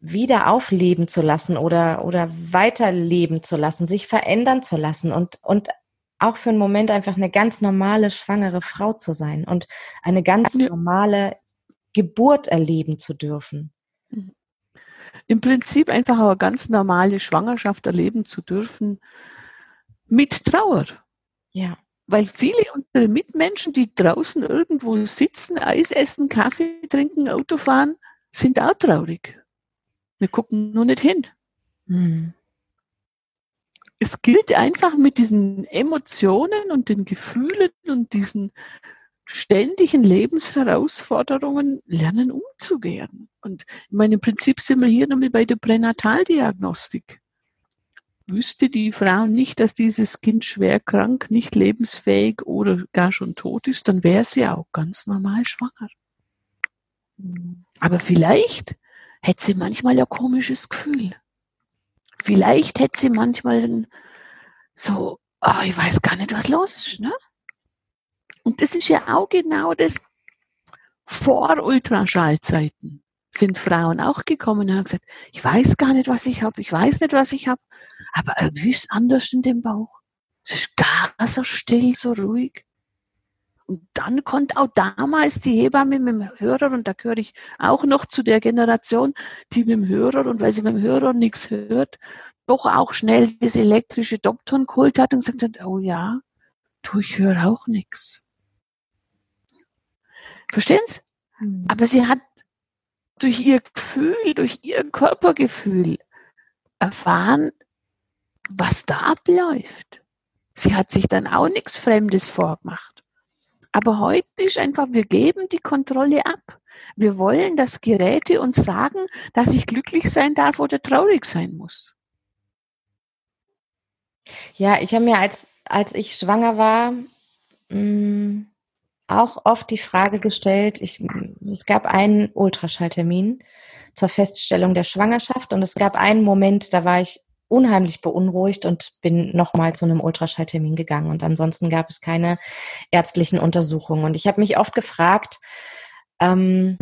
wieder aufleben zu lassen oder, oder weiterleben zu lassen, sich verändern zu lassen und, und auch für einen Moment einfach eine ganz normale schwangere Frau zu sein und eine ganz normale Geburt erleben zu dürfen. Mhm. Im Prinzip einfach eine ganz normale Schwangerschaft erleben zu dürfen mit Trauer. Ja. Weil viele unserer Mitmenschen, die draußen irgendwo sitzen, Eis essen, Kaffee trinken, Auto fahren, sind auch traurig. Wir gucken nur nicht hin. Mhm es gilt einfach mit diesen Emotionen und den Gefühlen und diesen ständigen Lebensherausforderungen lernen umzugehen. Und ich meine, im Prinzip sind wir hier nochmal bei der Pränataldiagnostik. Wüsste die Frau nicht, dass dieses Kind schwer krank, nicht lebensfähig oder gar schon tot ist, dann wäre sie auch ganz normal schwanger. Aber vielleicht hätte sie manchmal ein komisches Gefühl vielleicht hätte sie manchmal so, oh, ich weiß gar nicht, was los ist, ne? Und das ist ja auch genau das vor Ultraschallzeiten sind Frauen auch gekommen und haben gesagt, ich weiß gar nicht, was ich habe, ich weiß nicht, was ich habe, aber irgendwie ist es anders in dem Bauch. Es ist gar so still, so ruhig. Und dann konnte auch damals die Hebamme mit dem Hörer, und da gehöre ich auch noch zu der Generation, die mit dem Hörer, und weil sie mit dem Hörer nichts hört, doch auch schnell das elektrische Doktorn geholt hat und gesagt hat, oh ja, du, ich höre auch nichts. Verstehen Sie? Mhm. Aber sie hat durch ihr Gefühl, durch ihr Körpergefühl erfahren, was da abläuft. Sie hat sich dann auch nichts Fremdes vorgemacht. Aber heute ist einfach, wir geben die Kontrolle ab. Wir wollen, dass Geräte uns sagen, dass ich glücklich sein darf oder traurig sein muss. Ja, ich habe mir als, als ich schwanger war, mh, mm, auch oft die Frage gestellt, ich, es gab einen Ultraschalltermin zur Feststellung der Schwangerschaft und es gab einen Moment, da war ich unheimlich beunruhigt und bin nochmal zu einem Ultraschalltermin gegangen. Und ansonsten gab es keine ärztlichen Untersuchungen. Und ich habe mich oft gefragt, ähm,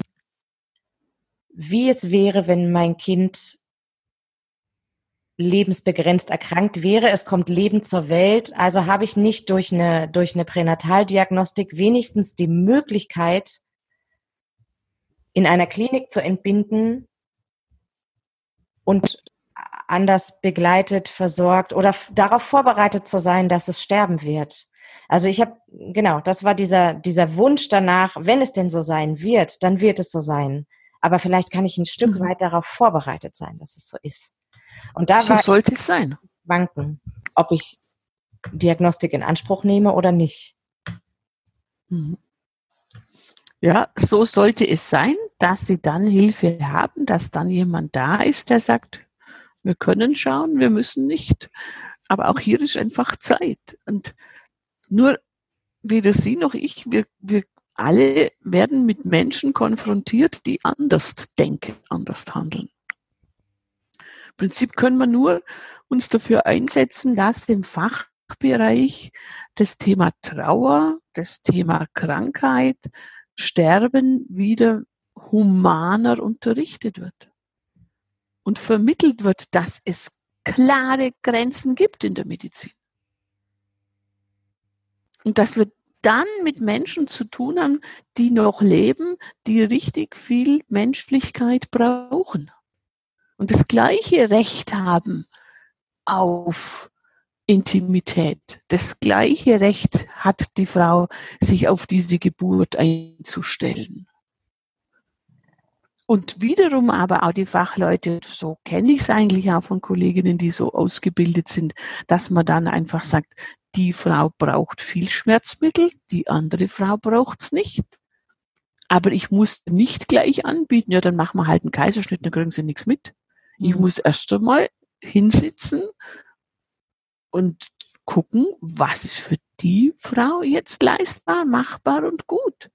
wie es wäre, wenn mein Kind lebensbegrenzt erkrankt wäre. Es kommt Leben zur Welt. Also habe ich nicht durch eine, durch eine Pränataldiagnostik wenigstens die Möglichkeit, in einer Klinik zu entbinden und anders begleitet, versorgt oder darauf vorbereitet zu sein, dass es sterben wird. Also ich habe, genau, das war dieser, dieser Wunsch danach, wenn es denn so sein wird, dann wird es so sein. Aber vielleicht kann ich ein Stück mhm. weit darauf vorbereitet sein, dass es so ist. Und da so sollte es sein. Wanken, ob ich Diagnostik in Anspruch nehme oder nicht. Mhm. Ja, so sollte es sein, dass Sie dann Hilfe haben, dass dann jemand da ist, der sagt, wir können schauen, wir müssen nicht. Aber auch hier ist einfach Zeit. Und nur weder Sie noch ich, wir, wir alle werden mit Menschen konfrontiert, die anders denken, anders handeln. Prinzip können wir nur uns dafür einsetzen, dass im Fachbereich das Thema Trauer, das Thema Krankheit, Sterben wieder humaner unterrichtet wird und vermittelt wird, dass es klare Grenzen gibt in der Medizin. Und dass wir dann mit Menschen zu tun haben, die noch leben, die richtig viel Menschlichkeit brauchen und das gleiche Recht haben auf Intimität. Das gleiche Recht hat die Frau, sich auf diese Geburt einzustellen. Und wiederum aber auch die Fachleute, so kenne ich es eigentlich auch von Kolleginnen, die so ausgebildet sind, dass man dann einfach sagt, die Frau braucht viel Schmerzmittel, die andere Frau braucht es nicht. Aber ich muss nicht gleich anbieten, ja, dann machen wir halt einen Kaiserschnitt, dann kriegen sie nichts mit. Ich mhm. muss erst einmal hinsitzen und gucken, was ist für die Frau jetzt leistbar, machbar und gut.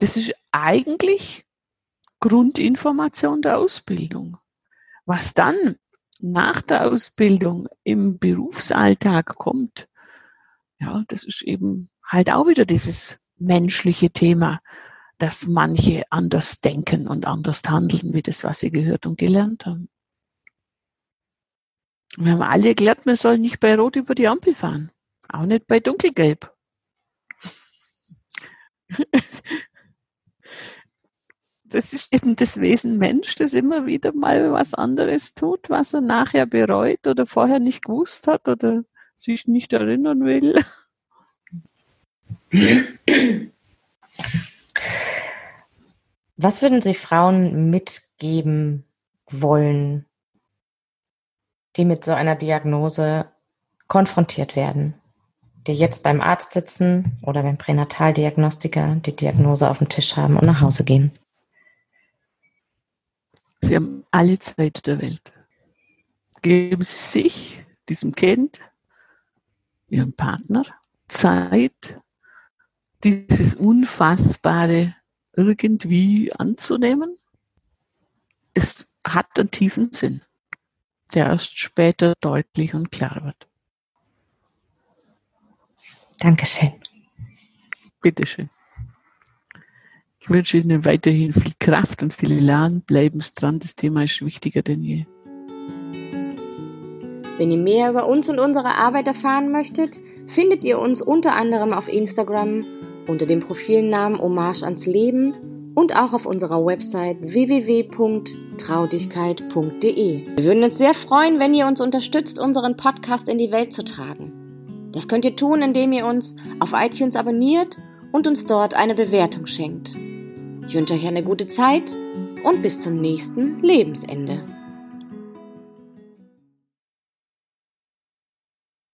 Das ist eigentlich Grundinformation der Ausbildung. Was dann nach der Ausbildung im Berufsalltag kommt, ja, das ist eben halt auch wieder dieses menschliche Thema dass manche anders denken und anders handeln, wie das, was sie gehört und gelernt haben. Wir haben alle gelernt, man soll nicht bei Rot über die Ampel fahren. Auch nicht bei Dunkelgelb. Das ist eben das Wesen Mensch, das immer wieder mal was anderes tut, was er nachher bereut oder vorher nicht gewusst hat oder sich nicht erinnern will. Was würden Sie Frauen mitgeben wollen, die mit so einer Diagnose konfrontiert werden? Die jetzt beim Arzt sitzen oder beim Pränataldiagnostiker die Diagnose auf dem Tisch haben und nach Hause gehen? Sie haben alle Zeit der Welt. Geben Sie sich, diesem Kind, Ihrem Partner, Zeit, dieses unfassbare irgendwie anzunehmen. Es hat einen tiefen Sinn, der erst später deutlich und klar wird. Dankeschön. Bitteschön. Ich wünsche Ihnen weiterhin viel Kraft und viel Elan. Bleiben Sie dran, das Thema ist wichtiger denn je. Wenn ihr mehr über uns und unsere Arbeit erfahren möchtet, findet ihr uns unter anderem auf Instagram unter dem Profilnamen Hommage ans Leben und auch auf unserer Website www.traudigkeit.de. Wir würden uns sehr freuen, wenn ihr uns unterstützt, unseren Podcast in die Welt zu tragen. Das könnt ihr tun, indem ihr uns auf iTunes abonniert und uns dort eine Bewertung schenkt. Ich wünsche euch eine gute Zeit und bis zum nächsten Lebensende.